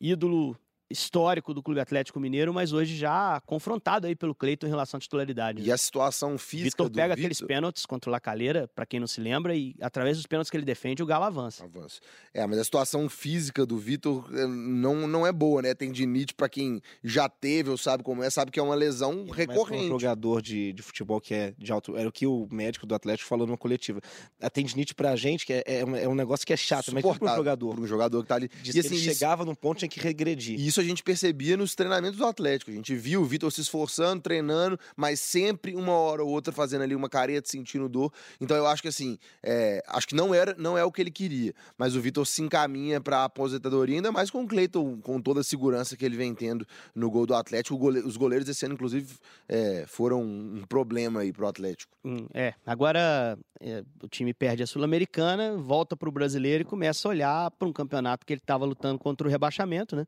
ídolo histórico do Clube Atlético Mineiro, mas hoje já confrontado aí pelo Cleiton em relação à titularidade. E a situação física Vitor do pega Vitor- aqueles pênaltis contra o Lacalheira, para quem não se lembra, e através dos pênaltis que ele defende, o Galo avança. Avanço. É, mas a situação física do Vitor eh, não, não é boa, né? Tendinite, pra quem já teve ou sabe como é, sabe que é uma lesão Mas recorrente. Um jogador de, de futebol que é de alto. Era o que o médico do Atlético falou numa coletiva. A tendinite pra gente que é, é, um- é um negócio que é chato, mas para um jogador. Um jogador que tá ali. Diz e que assim, ele isso- chegava num ponto tinha que regredir. E isso a gente percebia nos treinamentos do Atlético. A gente viu o Vitor se esforçando, treinando, mas sempre uma hora ou outra fazendo ali uma careta, sentindo dor. Então eu acho que assim, é, acho que não era, não é o que ele queria. Mas o Vitor se encaminha para a aposentadoria, ainda mais com o Cleiton, com toda a segurança que ele vem tendo no gol do Atlético. Os goleiros esse ano, inclusive, é, foram um problema aí pro Atlético. Hum, É, agora é, o time perde a Sul-Americana, volta para o brasileiro e começa a olhar para um campeonato que ele estava lutando contra o rebaixamento, né?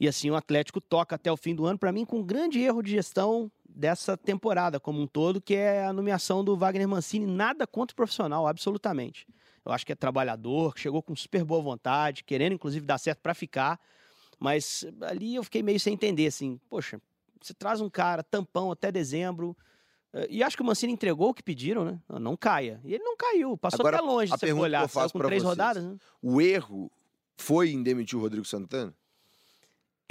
E assim o Atlético toca até o fim do ano, para mim, com um grande erro de gestão dessa temporada como um todo, que é a nomeação do Wagner Mancini. Nada contra o profissional, absolutamente. Eu acho que é trabalhador, chegou com super boa vontade, querendo inclusive dar certo para ficar. Mas ali eu fiquei meio sem entender, assim, poxa, você traz um cara tampão até dezembro. eh, E acho que o Mancini entregou o que pediram, né? Não caia. E ele não caiu, passou Agora, até longe, a se você que olhar. com três vocês. rodadas, né? O erro foi em demitir o Rodrigo Santana?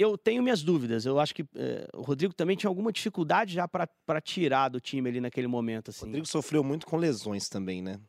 Eu tenho minhas dúvidas. Eu acho que eh, o Rodrigo também tinha alguma dificuldade já para tirar do time ali naquele momento, assim. O Rodrigo sofreu muito com lesões também, né?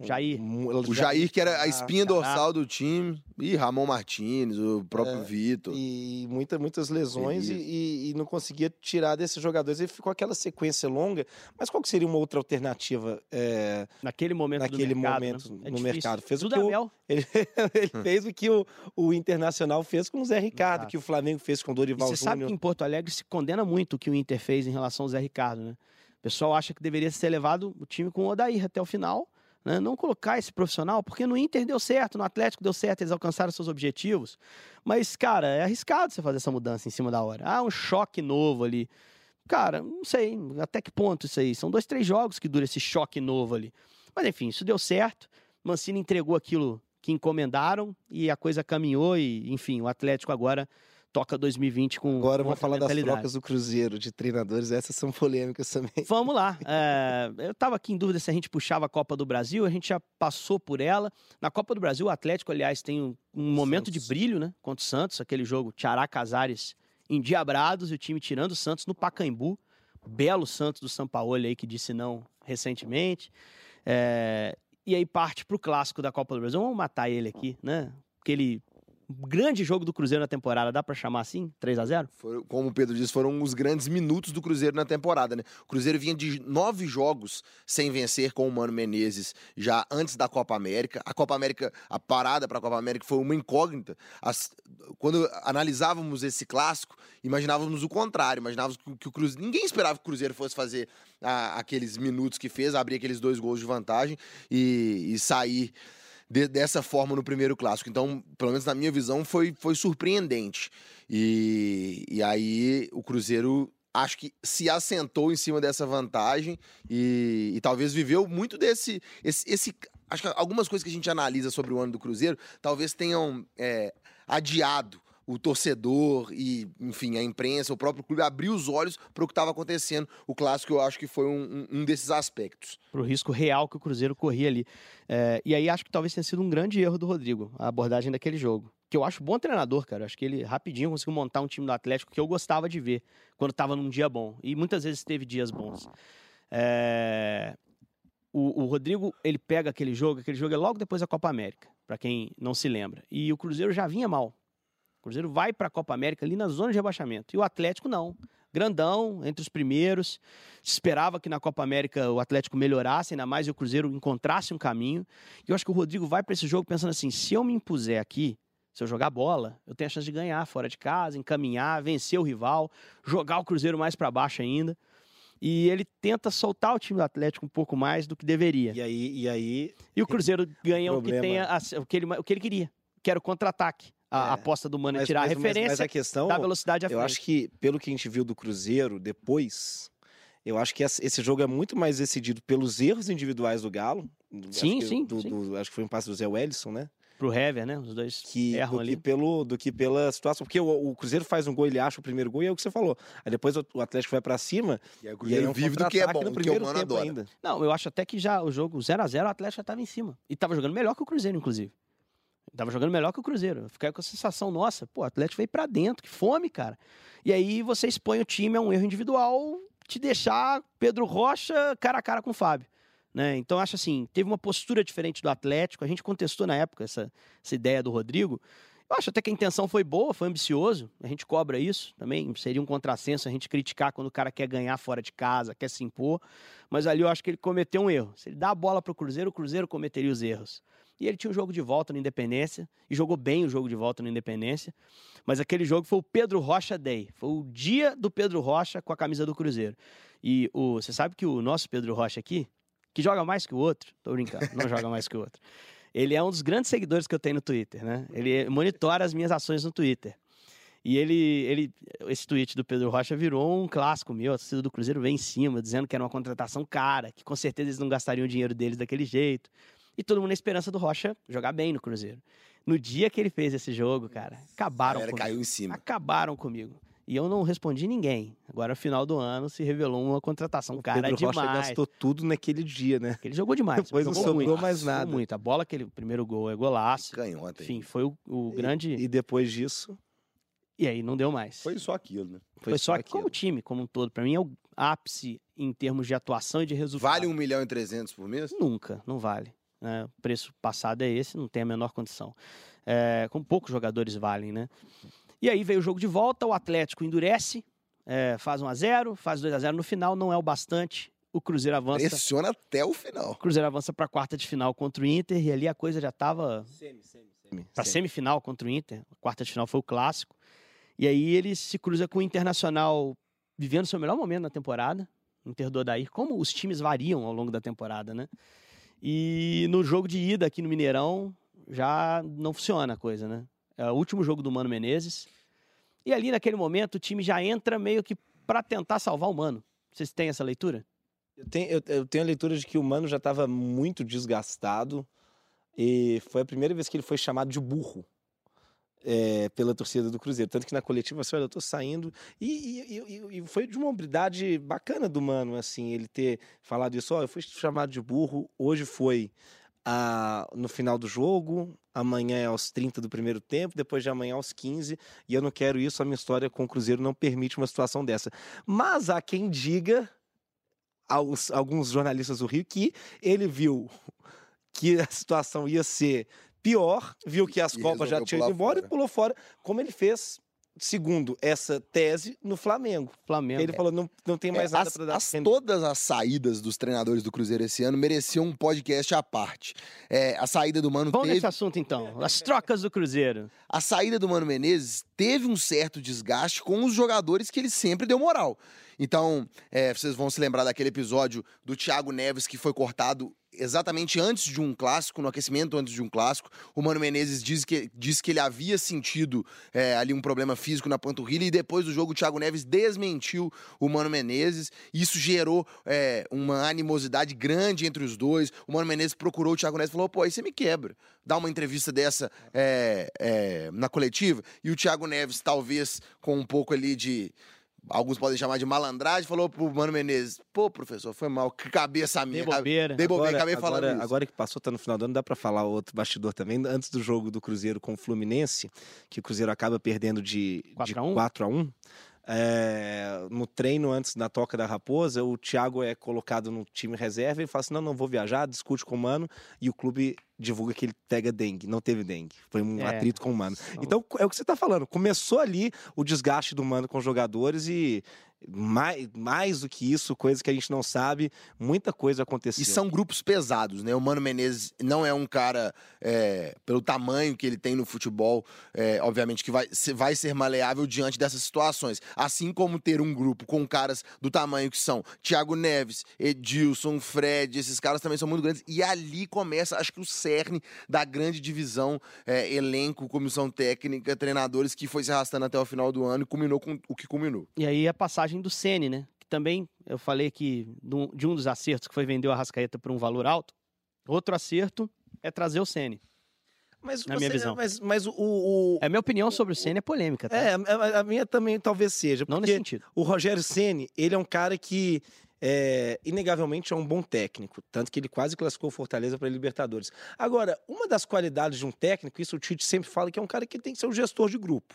Jair. O Jair, que era a espinha Ceará. dorsal do time, e Ramon Martins, o próprio É, Vitor. E muita, muitas lesões e, e- e não conseguia tirar desses jogadores. Ele ficou aquela sequência longa. Mas qual que seria uma outra alternativa é, Naquele momento naquele do mercado, momento né? É no difícil. mercado? Fez o que o, Dudamel, ele, ele fez o que o, o Internacional fez com o Zé Ricardo, Exato. que o Flamengo fez com o E Dorival você sabe que Júnior. em Porto Alegre se condena muito o que o Inter fez em relação ao Zé Ricardo, né? O pessoal acha que deveria ser levado o time com o Odair até o final, né? Não colocar esse profissional, porque no Inter deu certo, no Atlético deu certo, eles alcançaram seus objetivos. Mas, cara, é arriscado você fazer essa mudança em cima da hora. Ah, um choque novo ali. Cara, não sei até que ponto isso aí. São dois, três jogos que dura esse choque novo ali. Mas enfim, isso deu certo. Mancini entregou aquilo que encomendaram e a coisa caminhou e, enfim, o Atlético agora toca 2020 com Agora com vamos falar das trocas do Cruzeiro de treinadores. Essas são polêmicas também. Vamos lá. É, eu estava aqui em dúvida se a gente puxava a Copa do Brasil, a gente já passou por ela. Na Copa do Brasil, o Atlético, aliás, tem um, um momento de brilho, né? Contra o Santos, aquele jogo Tiará Casares endiabrados e o time tirando o Santos no Pacaembu. Belo Santos do Sampaoli aí que disse não recentemente. É, e aí parte pro clássico da Copa do Brasil. Vamos matar ele aqui, né? Aquele grande jogo do Cruzeiro na temporada, dá para chamar assim? 3 a 0 Foram- como o Pedro disse, foram os grandes minutos do Cruzeiro na temporada, né? O Cruzeiro vinha de nove jogos sem vencer com o Mano Menezes já antes da Copa América. A Copa América, a parada para a Copa América foi uma incógnita. As- quando analisávamos esse clássico, imaginávamos o contrário, imaginávamos que, que o Cruzeiro. Ninguém esperava que o Cruzeiro fosse fazer a- aqueles minutos que fez, abrir aqueles dois gols de vantagem e, e sair de- dessa forma no primeiro clássico. Então, pelo menos na minha visão, foi, foi surpreendente. E, e aí o Cruzeiro acho que se assentou em cima dessa vantagem e, e talvez viveu muito desse. Esse, esse- acho que algumas coisas que a gente analisa sobre o ano do Cruzeiro talvez tenham é, adiado o torcedor e, enfim, a imprensa, o próprio clube abriu os olhos para o que estava acontecendo. O clássico eu acho que foi um, um- desses aspectos. pro risco real que o Cruzeiro corria ali. É, e aí acho que talvez tenha sido um grande erro do Rodrigo, a abordagem daquele jogo. Que eu acho bom treinador, cara. Acho que ele rapidinho conseguiu montar um time do Atlético que eu gostava de ver quando estava num dia bom. E muitas vezes teve dias bons. É, O, o Rodrigo, ele pega aquele jogo, aquele jogo é logo depois da Copa América, para quem não se lembra. E o Cruzeiro já vinha mal. O Cruzeiro vai para a Copa América ali na zona de rebaixamento. E o Atlético não. Grandão, entre os primeiros. Se esperava que na Copa América o Atlético melhorasse, ainda mais e o Cruzeiro encontrasse um caminho. E eu acho que o Rodrigo vai para esse jogo pensando assim: se eu me impuser aqui, se eu jogar bola, eu tenho a chance de ganhar fora de casa, encaminhar, vencer o rival, jogar o Cruzeiro mais para baixo ainda. E ele tenta soltar o time do Atlético um pouco mais do que deveria. E aí, e aí E o Cruzeiro ganha o que, problema- tem a- o, que ele, o que ele queria, que era o contra-ataque. A, É. aposta do Mano é mas, tirar mas- a mas- referência mas a questão, da velocidade à eu frente. acho que pelo que a gente viu do Cruzeiro depois, eu acho que esse jogo é muito mais decidido pelos erros individuais do Galo. Acho Sim, que sim, do- sim. do- acho que foi um passe do Zé Wellison, né? Pro Hever, né? Os dois que, erram do, ali. que pelo, do que pela situação. Porque o, o Cruzeiro faz um gol, ele acha o primeiro gol e é o que você falou. Aí depois o, o Atlético vai pra cima E aí o e aí Cruzeiro é um vive do que é bom, no do que o primeiro Mano tempo adora. ainda. Não, eu acho até que já o jogo 0 a 0 o Atlético já estava em cima. E estava jogando melhor que o Cruzeiro, inclusive. Tava jogando melhor que o Cruzeiro. Fiquei com a sensação, nossa, pô, o Atlético veio pra dentro, que fome, cara. E aí você expõe o time a um erro individual, te deixar Pedro Rocha cara a cara com o Fábio. Né? Então, acho assim, teve uma postura diferente do Atlético. A gente contestou na época essa, essa ideia do Rodrigo. Eu acho até que a intenção foi boa, foi ambicioso. A gente cobra isso também. Seria um contrassenso a gente criticar quando o cara quer ganhar fora de casa, quer se impor. Mas ali eu acho que ele cometeu um erro. Se ele dá a bola pro Cruzeiro, o Cruzeiro cometeria os erros. E ele tinha o jogo de volta no Independência, e jogou bem o jogo de volta no Independência. Mas aquele jogo foi o Pedro Rocha Day. Foi o dia do Pedro Rocha com a camisa do Cruzeiro. E o, você sabe que o nosso Pedro Rocha aqui, que joga mais que o outro, tô brincando, não joga mais que o outro. Ele é um dos grandes seguidores que eu tenho no Twitter, né? Ele monitora as minhas ações no Twitter. E ele, ele, esse tweet do Pedro Rocha virou um clássico meu. A torcida do Cruzeiro vem em cima, dizendo que era uma contratação cara, que com certeza eles não gastariam o dinheiro deles daquele jeito. E todo mundo na esperança do Rocha jogar bem no Cruzeiro. No dia que ele fez esse jogo, cara, acabaram Era, comigo. caiu em cima. Acabaram comigo. E eu não respondi ninguém. Agora, no final do ano, se revelou uma contratação cara Pedro demais. Rocha gastou tudo naquele dia, né? Ele jogou demais. Depois não jogou sobrou muito, mais nada. muito. A bola, aquele primeiro gol é golaço. Canhota. Enfim, foi o, o grande. E depois disso, E aí não deu mais. Foi só aquilo, né? Foi só que aquilo. como time, como um todo. Pra mim é o ápice em termos de atuação e de resultado. Vale 1 milhão e 300 por mês? Nunca, não vale. Né? O preço passado é esse, não tem a menor condição. É, com poucos jogadores valem, né? E aí veio o jogo de volta, o Atlético endurece, é, faz 1 a 0 faz 2 a 0 no final, não é o bastante. O Cruzeiro avança. Pressiona até o final. O Cruzeiro avança para a quarta de final contra o Inter e ali a coisa já estava Semi, semi, semi. para semifinal contra o Inter. A quarta de final foi o clássico. E aí ele se cruza com o Internacional vivendo seu melhor momento na temporada. Inter do Odair, como os times variam ao longo da temporada, né? E no jogo de ida aqui no Mineirão já não funciona a coisa, né? É o último jogo do Mano Menezes. E ali naquele momento o time já entra meio que para tentar salvar o Mano. Vocês têm essa leitura? Eu tenho, eu, eu tenho a leitura de que o Mano já estava muito desgastado e foi a primeira vez que ele foi chamado de burro é, pela torcida do Cruzeiro. Tanto que na coletiva, assim, olha, eu tô saindo. E, e- e- e foi de uma hombridade bacana do Mano, assim, ele ter falado isso. Ó, eu fui chamado de burro, hoje foi ah, no final do jogo, amanhã é aos 30 do primeiro tempo, depois de amanhã aos 15, e eu não quero isso, a minha história com o Cruzeiro não permite uma situação dessa. Mas há quem diga aos- alguns jornalistas do Rio que ele viu que a situação ia ser pior, viu que as E Copas já tinham ido embora fora. e pulou fora, como ele fez, segundo essa tese, no Flamengo. Flamengo. Ele falou, não, não tem mais É, nada as- para dar. as- todas as saídas dos treinadores do Cruzeiro esse ano mereciam um podcast à parte. É, a saída do Mano Vamos teve, nesse assunto então. As trocas do Cruzeiro. a saída do Mano Menezes teve um certo desgaste com os jogadores que ele sempre deu moral. Então, é, vocês vão se lembrar daquele episódio do Thiago Neves que foi cortado exatamente antes de um clássico, no aquecimento antes de um clássico. O Mano Menezes diz que, diz que ele havia sentido é, ali um problema físico na panturrilha e depois do jogo o Thiago Neves desmentiu o Mano Menezes. Isso gerou é, uma animosidade grande entre os dois. O Mano Menezes procurou o Thiago Neves e falou: pô, aí você me quebra. Dá uma entrevista dessa é, é, na coletiva. E o Thiago Neves, talvez com um pouco ali de. Alguns podem chamar de malandragem, falou pro Mano Menezes: pô, professor, foi mal, que cabeça minha. Dei bobeira. Dei bobeira, Agora, acabei falando agora, isso. agora que passou, tá no final do ano, dá para falar outro bastidor também. Antes do jogo do Cruzeiro com o Fluminense, que o Cruzeiro acaba perdendo de, de 4 a 1? 4 a 1 é, no treino antes da toca da Raposa, o Thiago é colocado no time reserva e fala assim: não, não vou viajar, discute com o Mano, e o clube divulga que ele pega dengue. Não teve dengue. Foi um É. atrito com o Mano. Então, é o que você tá falando. Começou ali o desgaste do Mano com os jogadores e mais, mais do que isso, coisa que a gente não sabe, muita coisa aconteceu. E são grupos pesados, né? O Mano Menezes não é um cara, é, pelo tamanho que ele tem no futebol, é, obviamente que vai, se- vai ser maleável diante dessas situações. Assim como ter um grupo com caras do tamanho que são Thiago Neves, Edilson, Fred, esses caras também são muito grandes. E ali começa, acho que o cerne da grande divisão, é, elenco, comissão técnica, treinadores, que foi se arrastando até o final do ano e culminou com o que culminou. E aí a passagem do Ceni, né? Que também eu falei que de um dos acertos que foi vender o Arrascaeta por um valor alto. Outro acerto é trazer o Ceni. Mas, na minha visão. Mas, mas o, o- É minha opinião sobre o Ceni é polêmica, tá? É, a, a minha também talvez seja. Não nesse sentido. o Rogério Ceni ele é um cara que é, inegavelmente é um bom técnico, tanto que ele quase classificou Fortaleza para Libertadores. Agora, uma das qualidades de um técnico, isso o Tite sempre fala, que é um cara que tem que ser um gestor de grupo.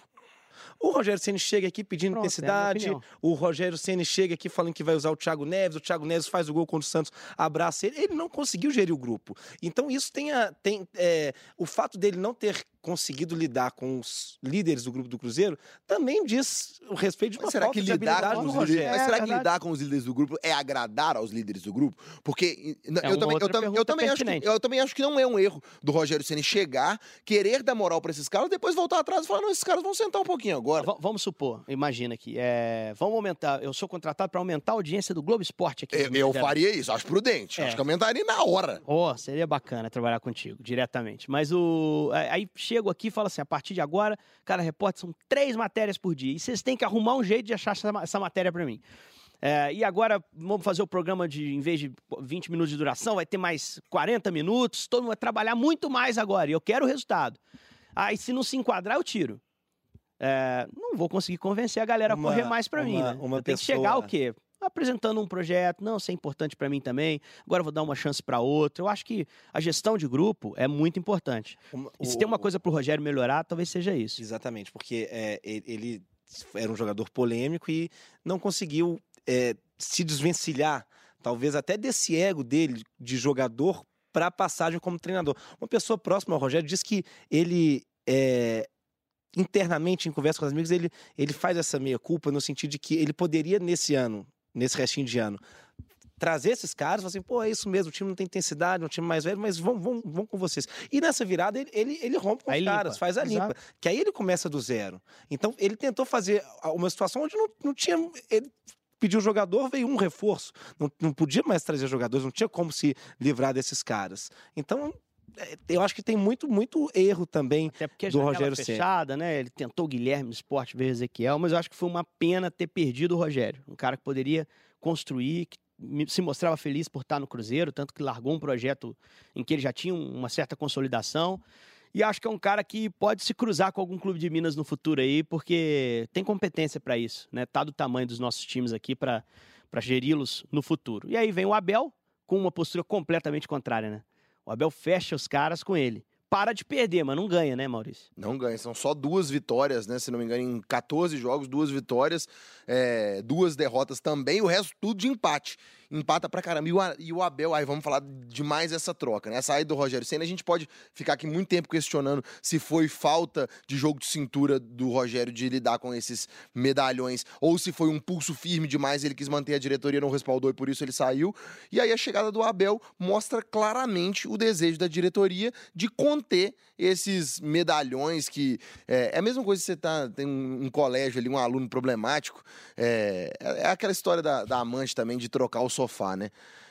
O Rogério Ceni chega aqui pedindo Pronto, é intensidade, opinião. o Rogério Ceni chega aqui falando que vai usar o Thiago Neves, o Thiago Neves faz o gol quando o Santos abraça ele. Ele não conseguiu gerir o grupo. Então isso tem, a, tem é, o fato dele não ter conseguido lidar com os líderes do grupo do Cruzeiro também diz o respeito de uma Mas será que de lidar habilidade com do os Rogério. líderes, mas É será que verdade. lidar com os líderes do grupo é agradar aos líderes do grupo? Porque É eu, também, eu, tam- eu também acho que, eu também acho que não é um erro do Rogério Ceni chegar, querer dar moral pra esses caras, depois voltar atrás e falar: não, esses caras vão sentar um pouquinho agora. V- vamos supor, imagina aqui, é, vamos aumentar, eu sou contratado para aumentar a audiência do Globo Esporte aqui. Eu, eu faria isso, acho prudente. É. Acho que aumentaria na hora. Ó, seria bacana trabalhar contigo, diretamente. Mas o. Aí chego aqui e falo assim: a partir de agora, cara, repórter, são três matérias por dia. E vocês têm que arrumar um jeito de achar essa, essa matéria para mim. É, e agora vamos fazer o programa de, em vez de 20 minutos de duração, vai ter mais 40 minutos. Todo mundo vai trabalhar muito mais agora. E eu quero o resultado. Aí, se não se enquadrar, eu tiro. É, não vou conseguir convencer a galera Uma- a correr mais para mim, né? uma Eu tenho que pessoa- chegar o quê? Apresentando um projeto, não, isso é importante para mim também. Agora eu vou dar uma chance para outro. Eu acho que a gestão de grupo é muito importante. E se o- tem uma coisa pro Rogério melhorar, talvez seja isso. Exatamente, porque é, ele era um jogador polêmico e não conseguiu é, se desvencilhar, talvez até desse ego dele de jogador para a passagem como treinador. Uma pessoa próxima ao Rogério diz que ele é, internamente em conversa com os amigos ele, ele faz essa meia culpa no sentido de que ele poderia nesse ano, nesse restinho de ano, trazer esses caras, assim, pô, é isso mesmo, o time não tem intensidade, é um time mais velho, mas vão, vão, vão com vocês. E nessa virada ele, ele, ele rompe com Aí os limpa. caras, faz a limpa. Exato. Que aí ele começa do zero. Então, ele tentou fazer uma situação onde não, não tinha. Ele pediu o jogador, veio um reforço. Não, não podia mais trazer jogadores, não tinha como se livrar desses caras. Então, eu acho que tem muito, muito erro também. Até porque do Rogério fechada, né? Ele tentou o Guilherme no esporte ver Ezequiel, mas eu acho que foi uma pena ter perdido o Rogério. Um cara que poderia construir, que se mostrava feliz por estar no Cruzeiro, tanto que largou um projeto em que ele já tinha um- uma certa consolidação. E acho que é um cara que pode se cruzar com algum clube de Minas no futuro aí, porque tem competência para isso, né? Tá do tamanho dos nossos times aqui para geri-los no futuro. E aí vem o Abel com uma postura completamente contrária, né? O Abel fecha os caras com ele. Para de perder, mas não ganha, né, Maurício? Não ganha, são só duas vitórias, né? Se não me engano, em 14 jogos, duas vitórias, é, duas derrotas também, o resto tudo de empate. Empata pra caramba. E o, e o Abel, aí vamos falar de mais essa troca, né? A saída do Rogério Senna, a gente pode ficar aqui muito tempo questionando se foi falta de jogo de cintura do Rogério de lidar com esses medalhões, ou se foi um pulso firme demais, ele quis manter a diretoria, não respaldou e por isso ele saiu. E aí a chegada do Abel mostra claramente o desejo da diretoria de conter esses medalhões que é, é a mesma coisa que você tá, tem um, um colégio ali, um aluno problemático. É, é aquela história da, da amante também de trocar o sofá, né?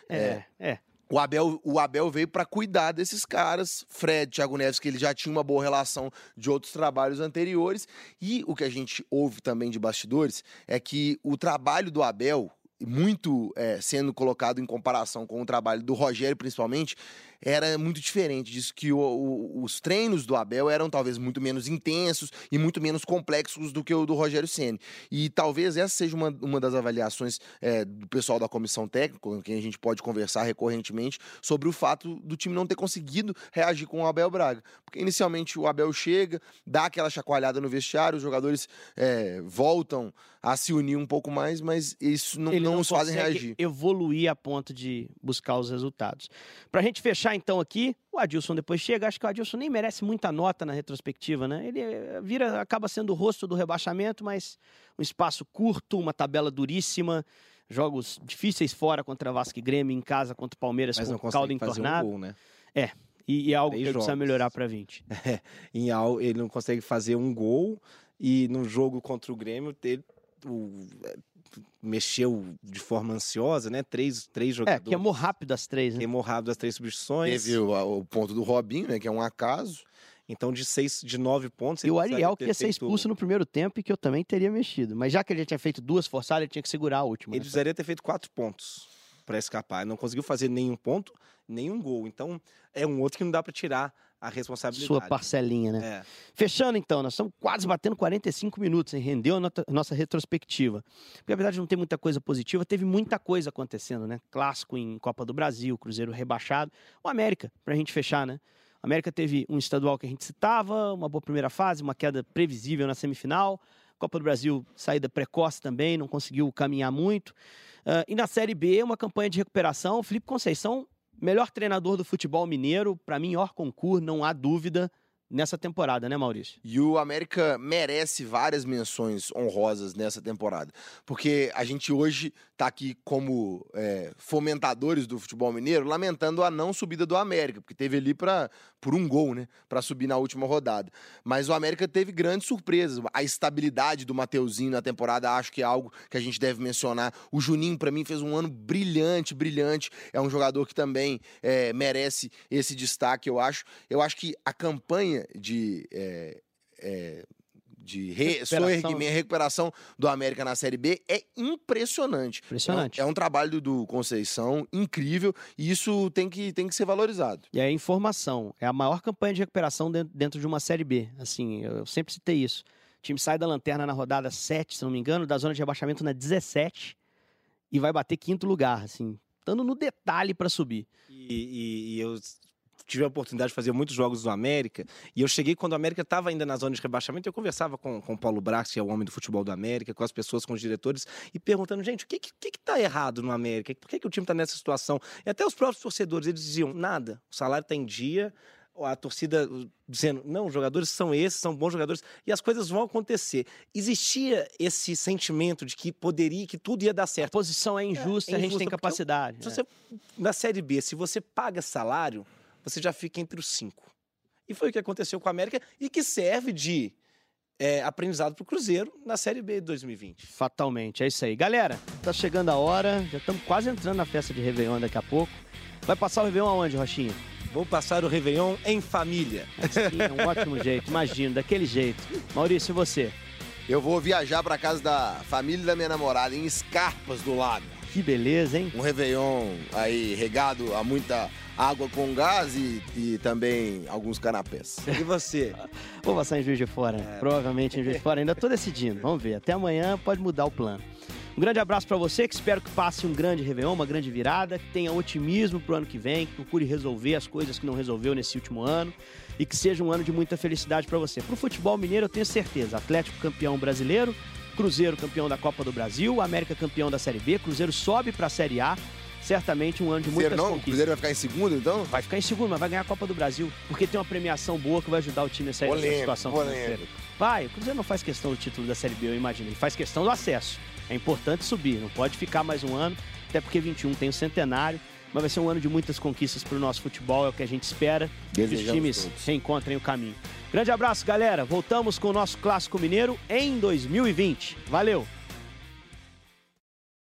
É, é. O Abel, o Abel veio para cuidar desses caras, Fred, Thiago Neves, que ele já tinha uma boa relação de outros trabalhos anteriores. E o que a gente ouve também de bastidores é que o trabalho do Abel, muito é, sendo colocado em comparação com o trabalho do Rogério, principalmente, era muito diferente. Diz que o- o- os treinos do Abel eram talvez muito menos intensos e muito menos complexos do que o do Rogério Ceni. E talvez essa seja uma, uma das avaliações é, do pessoal da comissão técnica, com quem a gente pode conversar recorrentemente, sobre o fato do time não ter conseguido reagir com o Abel Braga. Porque inicialmente o Abel chega, dá aquela chacoalhada no vestiário, os jogadores é, voltam a se unir um pouco mais, mas isso não, Ele não, não os fazem reagir. evoluir a ponto de buscar os resultados. Pra gente fechar então aqui, o Adilson depois chega, acho que o Adilson nem merece muita nota na retrospectiva, né? Ele eh, vira, acaba sendo o rosto do rebaixamento, mas um espaço curto, uma tabela duríssima, jogos difíceis fora contra Vasco e Grêmio, em casa contra o Palmeiras Mas não com caldo consegue fazer um entornado. gol, né? e, e é algo que ele precisa melhorar pra 20. Em Al, ele não consegue fazer um gol e no jogo contra o Grêmio ele o- é, mexeu de forma ansiosa, né? Três, três É, jogadores. queimou rápido as três, né? Queimou rápido as três substituições. Teve o, o ponto do Robinho, né? Que é um acaso. Então, de seis, de nove pontos. E ele o Ariel que ia ser feito- expulso no primeiro tempo e que eu também teria mexido. Mas já que ele já tinha feito duas forçadas, ele tinha que segurar a última. Ele né? precisaria ter feito quatro pontos para escapar. Não conseguiu fazer nenhum ponto, nenhum gol. Então, é um outro que não dá para tirar a responsabilidade. Sua parcelinha, né? É. Fechando então, nós estamos quase batendo 45 minutos, hein? Rendeu a nota- nossa retrospectiva. Porque, na verdade, não tem muita coisa positiva, teve muita coisa acontecendo, né? Clássico em Copa do Brasil, Cruzeiro rebaixado. O América, pra gente fechar, né? O América teve um estadual que a gente citava, uma boa primeira fase, uma queda previsível na semifinal. Copa do Brasil, saída precoce também, não conseguiu caminhar muito. Ah, e na Série B, uma campanha de recuperação. Felipe Conceição, melhor treinador do futebol mineiro, para mim, maior concurso, não há dúvida, nessa temporada, né, Maurício? E o América merece várias menções honrosas nessa temporada. Porque a gente hoje tá aqui como é, fomentadores do futebol mineiro, lamentando a não subida do América, porque teve ali pra, por um gol, né? Pra subir na última rodada. Mas o América teve grandes surpresas. A estabilidade do Mateuzinho na temporada, acho que é algo que a gente deve mencionar. O Juninho, pra mim, fez um ano brilhante, brilhante. É um jogador que também é, merece esse destaque, eu acho. Eu acho que a campanha campanha de. é, é, de re, Recuperação. soerguimento, recuperação do América na Série B é impressionante. Impressionante. É um, é um trabalho do, do Conceição incrível e isso tem que, tem que ser valorizado. E a informação é a maior campanha de recuperação dentro, dentro de uma Série B. Assim, eu sempre citei isso. O time sai da lanterna na rodada 7, se não me engano, da zona de rebaixamento na 17 e vai bater quinto lugar, assim, estando no detalhe para subir. E, e- e eu tive a oportunidade de fazer muitos jogos do América. E eu cheguei quando o América estava ainda na zona de rebaixamento. Eu conversava com, com o Paulo Brax, que é o homem do futebol do América, com as pessoas, com os diretores, e perguntando, gente, o que que, que tá errado no América? Por que, que o time está nessa situação? E até os próprios torcedores, eles diziam, nada, o salário está em dia. A torcida dizendo, não, os jogadores são esses, são bons jogadores, e as coisas vão acontecer. Existia esse sentimento de que poderia, que tudo ia dar A certo. posição é injusta, É a gente tem injusta, capacidade. Se né? você, na Série B, se você paga salário, você já fica entre os cinco. E foi o que aconteceu com a América e que serve de é, aprendizado para o Cruzeiro na Série B de 2020. Fatalmente, é isso aí. Galera, tá chegando a hora, já estamos quase entrando na festa de Réveillon daqui a pouco. Vai passar o Réveillon aonde, Rochinha? Vou passar o Réveillon em família. Sim, é um ótimo jeito, imagino, daquele jeito. Maurício, e você? Eu vou viajar para casa da família da minha namorada em Escarpas do Lago. Que beleza, hein? Um Réveillon aí regado a muita água com gás e, e também alguns canapés. E você? Vou passar em Juiz de Fora, provavelmente em Juiz de Fora. Ainda tô decidindo, vamos ver. Até amanhã pode mudar o plano. Um grande abraço para você, que espero que passe um grande Réveillon, uma grande virada, que tenha otimismo pro ano que vem, que procure resolver as coisas que não resolveu nesse último ano e que seja um ano de muita felicidade para você. Pro futebol mineiro, eu tenho certeza. Atlético campeão brasileiro, Cruzeiro campeão da Copa do Brasil, América campeão da Série B, Cruzeiro sobe para a Série A. Certamente um ano de muitas Cruzeiro não? O. Cruzeiro vai ficar em segundo, então? Vai ficar em segundo, mas vai ganhar a Copa do Brasil. Porque tem uma premiação boa que vai ajudar o time a sair dessa situação financeira. Vai, o Cruzeiro não faz questão do título da Série B, eu imagino. Ele faz questão do acesso. É importante subir, não pode ficar mais um ano, até porque 21 tem o centenário. Mas vai ser um ano de muitas conquistas para o nosso futebol, é o que a gente espera. Que os times todos. reencontrem o caminho. Grande abraço, galera. Voltamos com o nosso Clássico Mineiro em 2020. Valeu!